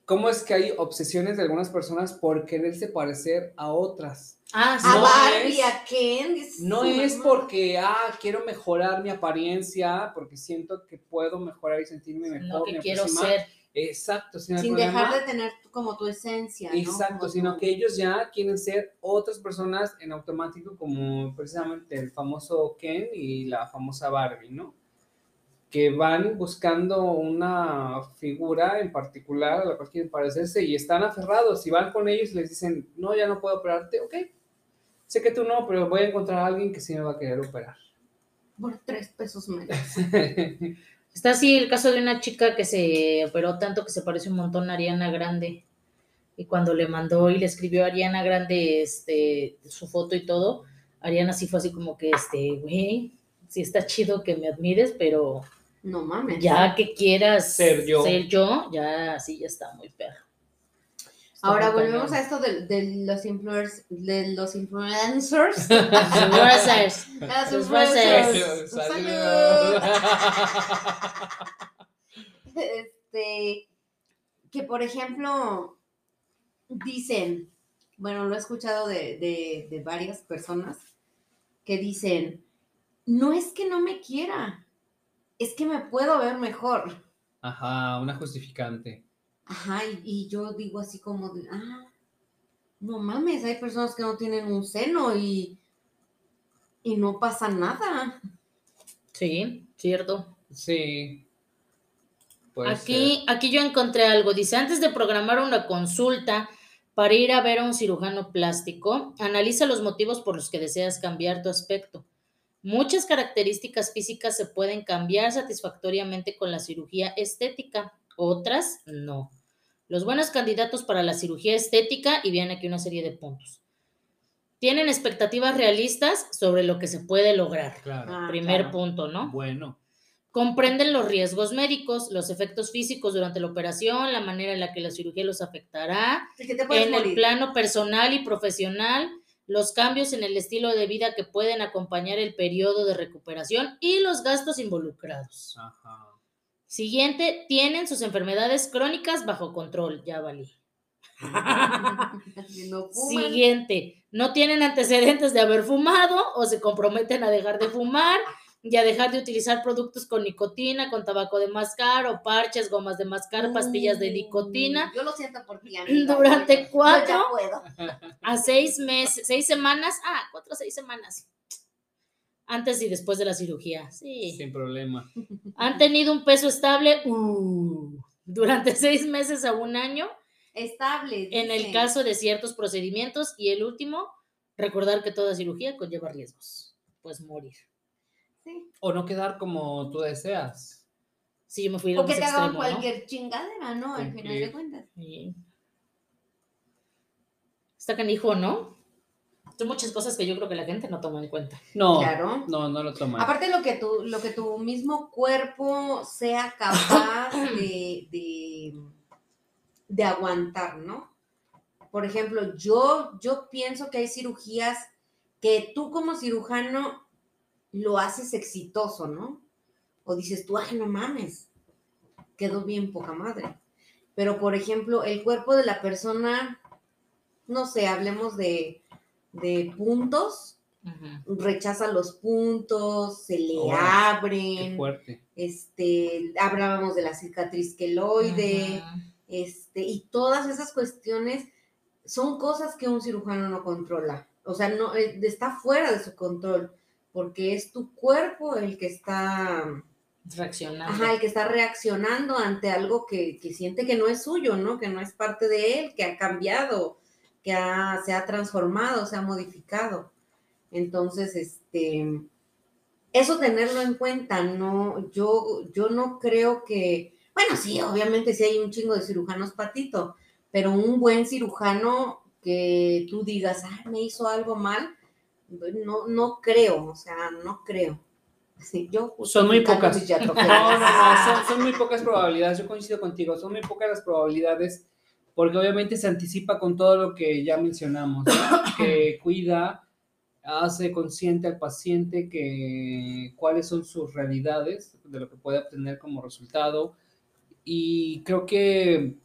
cómo es que hay obsesiones de algunas personas por quererse parecer a otras. Ah, sí. A Barbie, es- a Ken. No es mamá. porque, ah, quiero mejorar mi apariencia, porque siento que puedo mejorar y sentirme mejor. Lo que quiero ser. Exacto, sin, dejar de tener tu- como tu esencia, ¿no? Exacto, Como sino que ellos ya quieren ser otras personas en automático, como precisamente el famoso Ken y la famosa Barbie, ¿no? Que van buscando una figura en particular a la cual quieren parecerse y están aferrados. Y van con ellos y les dicen, no, ya no puedo operarte, ok. Sé que tú no, pero voy a encontrar a alguien que sí me va a querer operar. Por tres pesos menos. Está así el caso de una chica que se operó tanto que se parece un montón a Ariana Grande. Y cuando le mandó y le escribió a Ariana Grande este, su foto y todo, Ariana sí fue así como que, este, güey, sí está chido que me admires, pero No mames. ya que quieras Ser yo. ya sí, ya está muy perro. Está Ahora muy volvemos a esto de, de los, influencers, de los influencers. Los influencers. Salud. Este, que por ejemplo, dicen, bueno, lo he escuchado de, de- de varias personas que dicen, no es que no me quiera, es que me puedo ver mejor. Ajá, una justificante. Ajá, y, y yo digo así como, de, ah, no mames, hay personas que no tienen un seno y, y no pasa nada. Sí, cierto. Sí. Puede Aquí, aquí yo encontré algo. Dice, antes de programar una consulta para ir a ver a un cirujano plástico, analiza los motivos por los que deseas cambiar tu aspecto. Muchas características físicas se pueden cambiar satisfactoriamente con la cirugía estética, otras no. Los buenos candidatos para la cirugía estética, y viene aquí una serie de puntos, tienen expectativas realistas sobre lo que se puede lograr. Claro. Ah, Primer claro. punto, ¿no? Bueno, Comprenden los riesgos médicos, los efectos físicos durante la operación, la manera en la que la cirugía los afectará, Es que te puedes en el plano personal y profesional, los cambios en el estilo de vida que pueden acompañar el periodo de recuperación y los gastos involucrados. ajá. Siguiente, tienen sus enfermedades crónicas bajo control. Ya valí. No Siguiente, no tienen antecedentes de haber fumado o se comprometen a dejar de fumar y a dejar de utilizar productos con nicotina, con tabaco de mascar o parches, gomas de mascar, pastillas de nicotina Mm, Yo lo siento por ti, amiga. Durante Yo ya cuatro- puedo. a seis meses, seis semanas, ah, cuatro o seis semanas. Antes y después de la cirugía. Sí. Sin problema. Han tenido un peso estable uh, durante seis meses a un año Estable. en el caso de ciertos procedimientos. Y el último, recordar que toda cirugía conlleva riesgos. Pues morir. Sí. O no quedar como tú deseas. Sí, yo me fui a lo O que más te hagan cualquier chingadera, ¿no? Al final de cuentas. Sí. Está canijo, ¿no? Son muchas cosas que yo creo que la gente no toma en cuenta. No, Claro. no, no lo toman. Aparte lo que tu, lo que tu mismo cuerpo sea capaz de, de, de aguantar, ¿no? Por ejemplo, yo, yo pienso que hay cirugías que tú como cirujano lo haces exitoso, ¿no? O dices tú, ay, no mames, quedó bien poca madre. Pero, por ejemplo, el cuerpo de la persona, no sé, hablemos de, de puntos, rechaza los puntos, se le Qué abren, fuerte. este, hablábamos de la cicatriz queloide, este, y todas esas cuestiones son cosas que un cirujano no controla. O sea, no, eh, está fuera de su control, porque es tu cuerpo el que está, Reaccionando. ajá, el que está reaccionando ante algo que, que siente que no es suyo, ¿no? Que no es parte de él, que ha cambiado, que ha- se ha transformado, se ha modificado. Entonces, este, eso tenerlo en cuenta, no, yo, yo no creo que, bueno, sí, obviamente sí hay un chingo de cirujanos patito, pero un buen cirujano que tú digas, ah, me hizo algo mal, no, no creo, o sea, no creo. Sí, yo Son muy pocas. No, no, no, son, son muy pocas probabilidades, yo coincido contigo, son muy pocas las probabilidades, porque obviamente se anticipa con todo lo que ya mencionamos, que cuida, hace consciente al paciente que cuáles son sus realidades, de lo que puede obtener como resultado, y creo que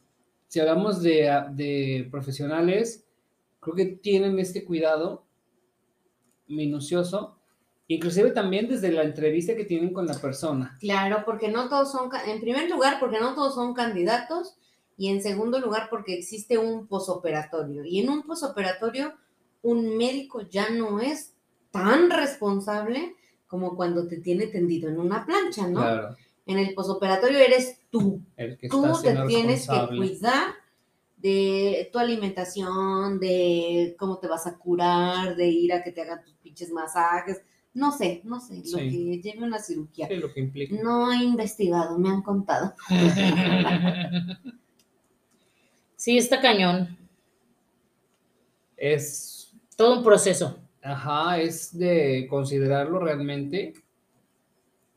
si hablamos de, de profesionales, creo que tienen este cuidado minucioso, inclusive también desde la entrevista que tienen con la persona. Claro, porque no todos son, en primer lugar, porque no todos son candidatos, y en segundo lugar, porque existe un posoperatorio. Y en un posoperatorio, un médico ya no es tan responsable como cuando te tiene tendido en una plancha, ¿no? Claro, En el posoperatorio eres tú. el que Tú te tienes que cuidar de tu alimentación, de cómo te vas a curar, de ir a que te hagan tus pinches masajes. No sé, no sé, lo Sí. que lleve una cirugía. Sí, lo que implica. No he investigado, me han contado. Sí, está cañón. Es, Todo un proceso. ajá, es de considerarlo realmente,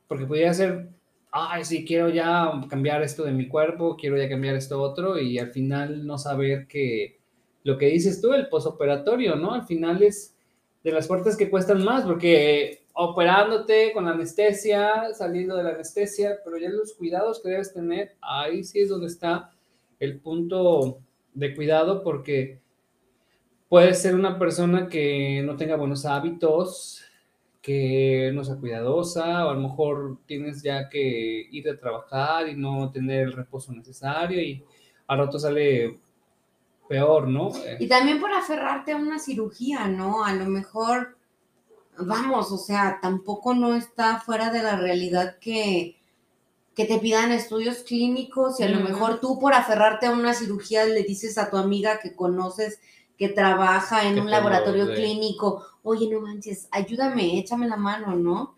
porque podría ser, ay, sí, quiero ya cambiar esto de mi cuerpo, quiero ya cambiar esto otro, y al final no saber que lo que dices tú, el posoperatorio, ¿no? Al final es de las partes que cuestan más, porque operándote con anestesia, saliendo de la anestesia, pero ya los cuidados que debes tener, ahí sí es donde está el punto de cuidado, porque puede ser una persona que no tenga buenos hábitos, que no sea cuidadosa, o a lo mejor tienes ya que ir a trabajar y no tener el reposo necesario y al rato sale peor, ¿no? Eh, Y también por aferrarte a una cirugía, ¿no? A lo mejor, vamos, o sea, tampoco no está fuera de la realidad que, que te pidan estudios clínicos y a lo mejor tú por aferrarte a una cirugía le dices a tu amiga que conoces que trabaja en Que un laboratorio clínico, oye, no manches, ayúdame, échame la mano, ¿no?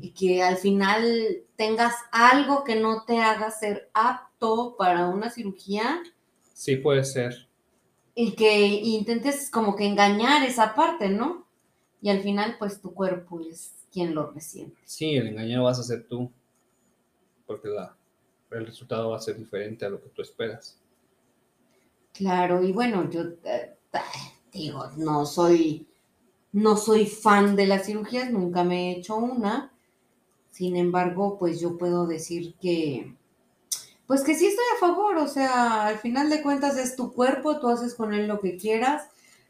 Y que al final tengas algo que no te haga ser apto para una cirugía Sí, puede ser. y que intentes como que engañar esa parte, ¿no? Y al final, pues tu cuerpo es quien lo recibe. Sí, el engañado vas a ser tú. Porque la, el resultado va a ser diferente a lo que tú esperas. Claro, y bueno, yo eh, digo, no soy, no soy fan de las cirugías, nunca me he hecho una. Sin embargo, pues yo puedo decir que, pues que sí estoy a favor, o sea, al final de cuentas es tu cuerpo, tú haces con él lo que quieras.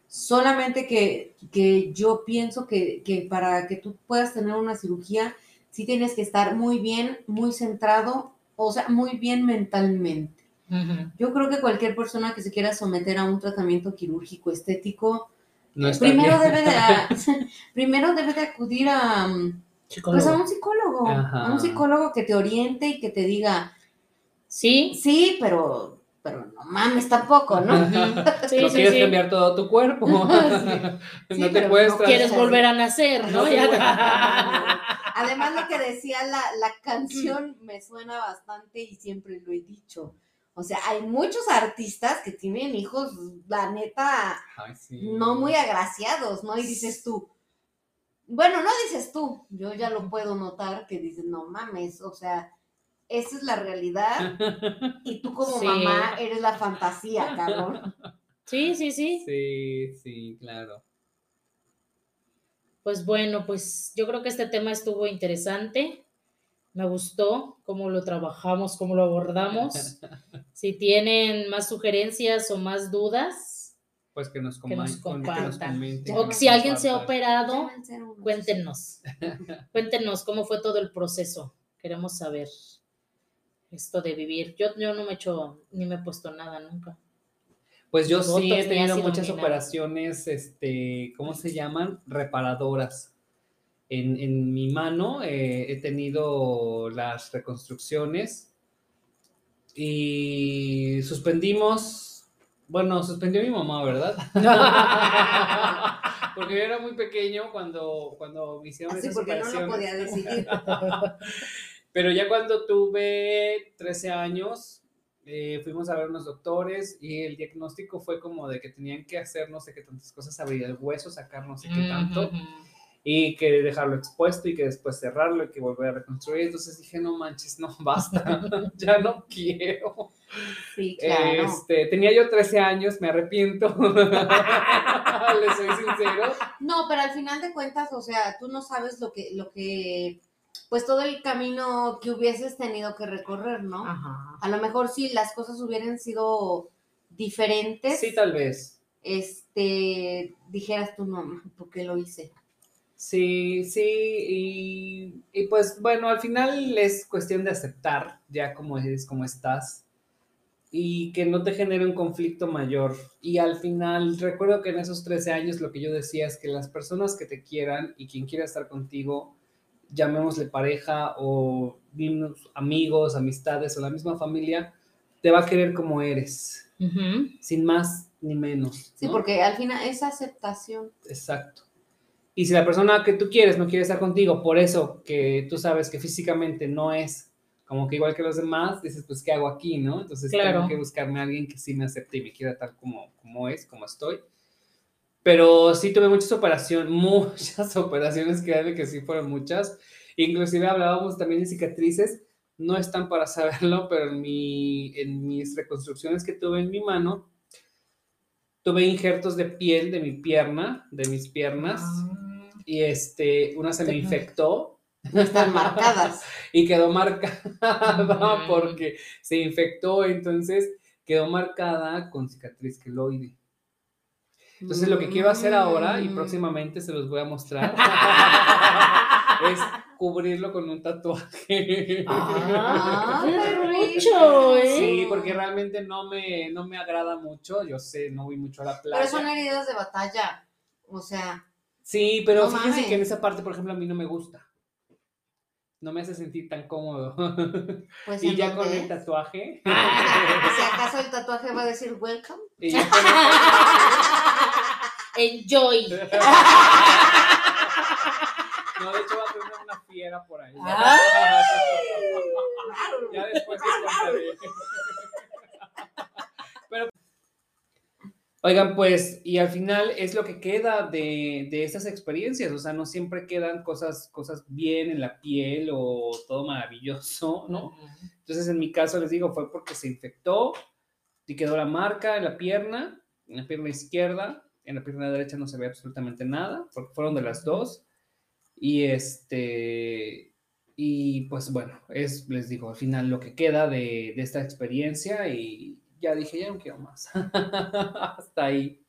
Solamente que, que yo pienso que, que para que tú puedas tener una cirugía, sí tienes que estar muy bien, muy centrado, o sea, muy bien mentalmente. Yo creo que cualquier persona que se quiera someter a un tratamiento quirúrgico estético, No primero bien. debe, de, primero debe de acudir a, pues a un psicólogo, a un psicólogo que te oriente y que te diga, Sí. sí, pero, pero no mames tampoco, ¿no? Sí, no sí, quieres sí. cambiar todo tu cuerpo. Sí, no te puedes no Quieres volver a nacer, ¿no? No. Además, lo que decía la, la canción me suena bastante y siempre lo he dicho. O sea, hay muchos artistas que tienen hijos, la neta, Ay, sí. no muy agraciados, ¿no? Y dices tú, bueno, no dices tú, yo ya lo puedo notar que dices, no mames, o sea, esa es la realidad y tú como Sí. mamá eres la fantasía, cabrón. Sí, sí, sí. Sí, sí, claro. Pues bueno, pues yo creo que este tema estuvo interesante. Me gustó cómo lo trabajamos, cómo lo abordamos. Si tienen más sugerencias o más dudas, Pues que nos, Que nos coman- que nos compartan. comenten, O que si alguien se ha operado, cuéntenos. Cuéntenos cómo fue todo el proceso. Queremos saber esto de vivir. Yo, yo no me he hecho, ni me he puesto nada nunca. Pues yo sí he ni tenido muchas operaciones, este, ¿cómo se llaman? Reparadoras. En, en mi mano eh, he tenido las reconstrucciones y suspendimos, bueno, suspendió mi mamá, ¿verdad? porque yo era muy pequeño cuando, cuando me hicieron Así porque no lo podía decidir. Pero ya cuando tuve 13 años, eh, fuimos a ver unos doctores y el diagnóstico fue como de que tenían que hacer no sé qué tantas cosas, abrir el hueso, sacar no sé qué tanto, Ujú. Y que dejarlo expuesto y que después cerrarlo y que volver a reconstruir. Entonces dije, no manches, no, basta, ya no quiero. Sí, claro. Este, tenía yo 13 años, me arrepiento. Le soy sincero. No, pero al final de cuentas, o sea, tú no sabes lo que, lo que, pues todo el camino que hubieses tenido que recorrer, ¿no? Ajá. A lo mejor si las cosas hubieran sido diferentes, Sí, tal vez. este, dijeras tú, no, ¿por qué lo hice? Sí, sí, y, y pues bueno, al final es cuestión de aceptar ya como eres, como estás y que no te genere un conflicto mayor. Y al final, recuerdo que en esos 13 años lo que yo decía es que las personas que te quieran y quien quiera estar contigo, llamémosle pareja o amigos, amistades o la misma familia, te va a querer como eres, sin más ni menos. Sí, ¿no? porque al final es aceptación. Exacto. Y si la persona que tú quieres no quiere estar contigo, por eso que tú sabes que físicamente no es como que igual que los demás, dices, pues, ¿qué hago aquí, no? Entonces Claro. tengo que buscarme a alguien que sí me acepte y me quiera tal como, como es, como estoy. Pero sí tuve muchas operaciones, muchas operaciones, créanme que sí fueron muchas. Inclusive hablábamos también de cicatrices, no están para saberlo, pero en, mi, en mis reconstrucciones que tuve en mi mano, tuve injertos de piel de mi pierna, de mis piernas, Ah. Y este, una se me infectó No están marcadas. y quedó marcada porque se infectó, entonces quedó marcada con cicatriz queloide. Entonces lo que quiero hacer ahora y Mm. próximamente se los voy a mostrar es cubrirlo con un tatuaje. Ah, mucho, ¿eh? Sí, porque realmente no me, no me agrada mucho, yo sé, no voy mucho a la playa. Pero son heridas de batalla. O sea, Sí, pero No fíjense mames. que en esa parte, por ejemplo, a mí no me gusta. No me hace sentir tan cómodo. pues y ¿en ya con el tatuaje. Si acaso el tatuaje va a decir welcome. enjoy. No, de hecho va a tener una fiera por ahí. Ah. Ya después les contaré. Pero, oigan, pues, y al final es lo que queda de, de estas experiencias. O sea, no siempre quedan cosas, cosas bien en la piel o todo maravilloso, ¿no? Entonces, en mi caso, les digo, fue porque se infectó y quedó la marca en la pierna, en la pierna izquierda. En la pierna derecha no se ve absolutamente nada, porque fueron de las dos. Y este, y pues bueno, es, les digo, al final lo que queda de, de esta experiencia y ya dije, ya no quiero más. Hasta ahí.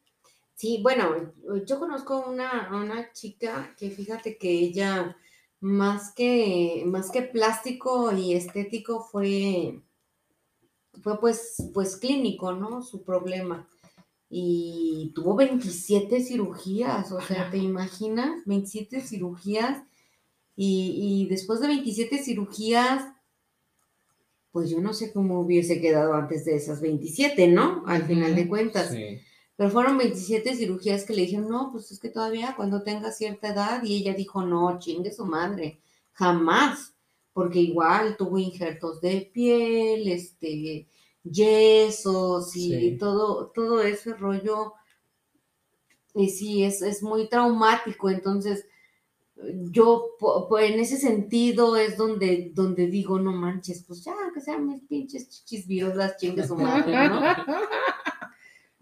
Sí, bueno, yo conozco una, una chica que fíjate que ella más que, más que plástico y estético fue, fue pues, pues clínico, ¿no? Su problema. Y tuvo 27 cirugías, o sea, ¿te imaginas? 27 cirugías. Y, y después de 27 cirugías, pues yo no sé cómo hubiese quedado antes de esas 27, ¿no? Al final de cuentas. Sí. Pero fueron 27 cirugías que le dijeron, no, pues es que todavía cuando tenga cierta edad. Y ella dijo, no, chingue su madre, jamás. Porque igual tuvo injertos de piel, este, yesos y Sí. todo, todo ese rollo. Y sí, es, es muy traumático. Entonces, yo po- en ese sentido es donde, donde digo, no manches, pues ya, que sean mis pinches chichis las chingue su madre, ¿no?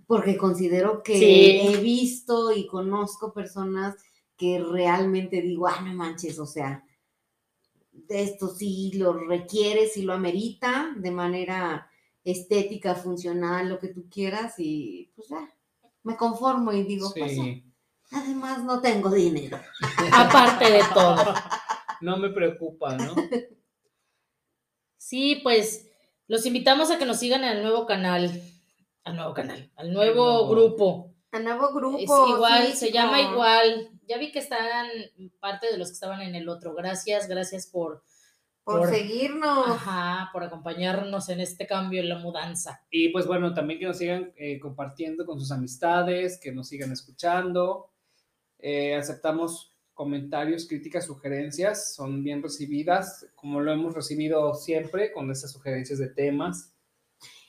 porque considero que Sí. he visto y conozco personas que realmente digo, ah, no manches, o sea, de esto sí lo requiere, sí lo amerita de manera estética, funcional, lo que tú quieras, y pues ya, me conformo y digo, pues ya, Sí. Además no tengo dinero. Aparte de todo. No me preocupa, ¿no? Sí, pues los invitamos a que nos sigan en el nuevo canal. Al nuevo canal, al nuevo nuevo. grupo. A nuevo grupo. Es igual, se llama igual. Ya vi que están parte de los que estaban en el otro. Gracias, gracias por, Por, por- seguirnos. ajá, por acompañarnos en este cambio, en la mudanza. Y pues bueno, también que nos sigan eh, compartiendo con sus amistades, que nos sigan escuchando. Eh, aceptamos comentarios, críticas, sugerencias, son bien recibidas, como lo hemos recibido siempre con estas sugerencias de temas.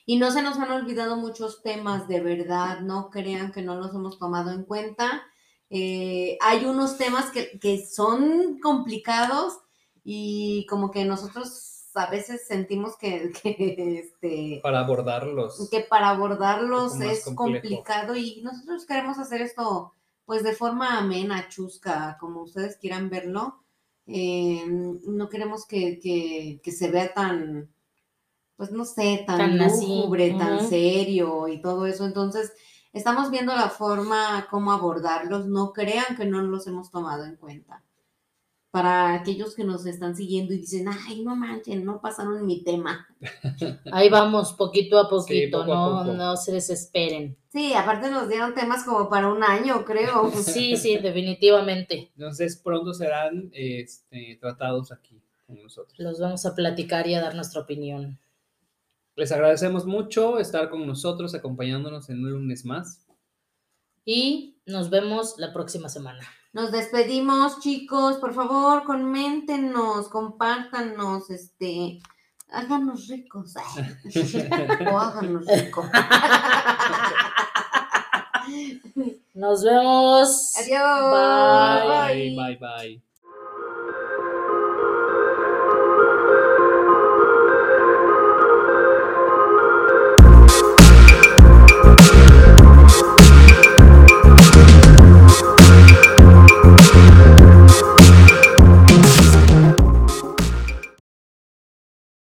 Y no se nos han olvidado muchos temas, de verdad, no crean que no los hemos tomado en cuenta. Eh, hay unos temas que, que son complicados y como que nosotros a veces sentimos que, que, este, Para abordarlos. que para abordarlos es complejo. complicado y nosotros queremos hacer esto pues de forma amena, chusca, como ustedes quieran verlo. Eh, no queremos que, que- que se vea tan, pues no sé, tan, Tan lúgubre, tan serio y todo eso. Entonces, estamos viendo la forma cómo abordarlos. No crean que no los hemos tomado en cuenta. Para aquellos que nos están siguiendo y dicen, ay, no manchen, no pasaron mi tema. Ahí vamos, poquito a poquito, no, poco. no se desesperen. Sí, aparte nos dieron temas como para un año, creo. Sí, sí, definitivamente. Entonces pronto serán este, tratados aquí con nosotros. Los vamos a platicar y a dar nuestra opinión. Les agradecemos mucho estar con nosotros, acompañándonos en un lunes más. Y nos vemos la próxima semana. Nos despedimos, chicos. Por favor, coméntenos, compártanos, este, háganos ricos. o háganos ricos. Nos vemos. Adiós. Bye. bye, bye. bye.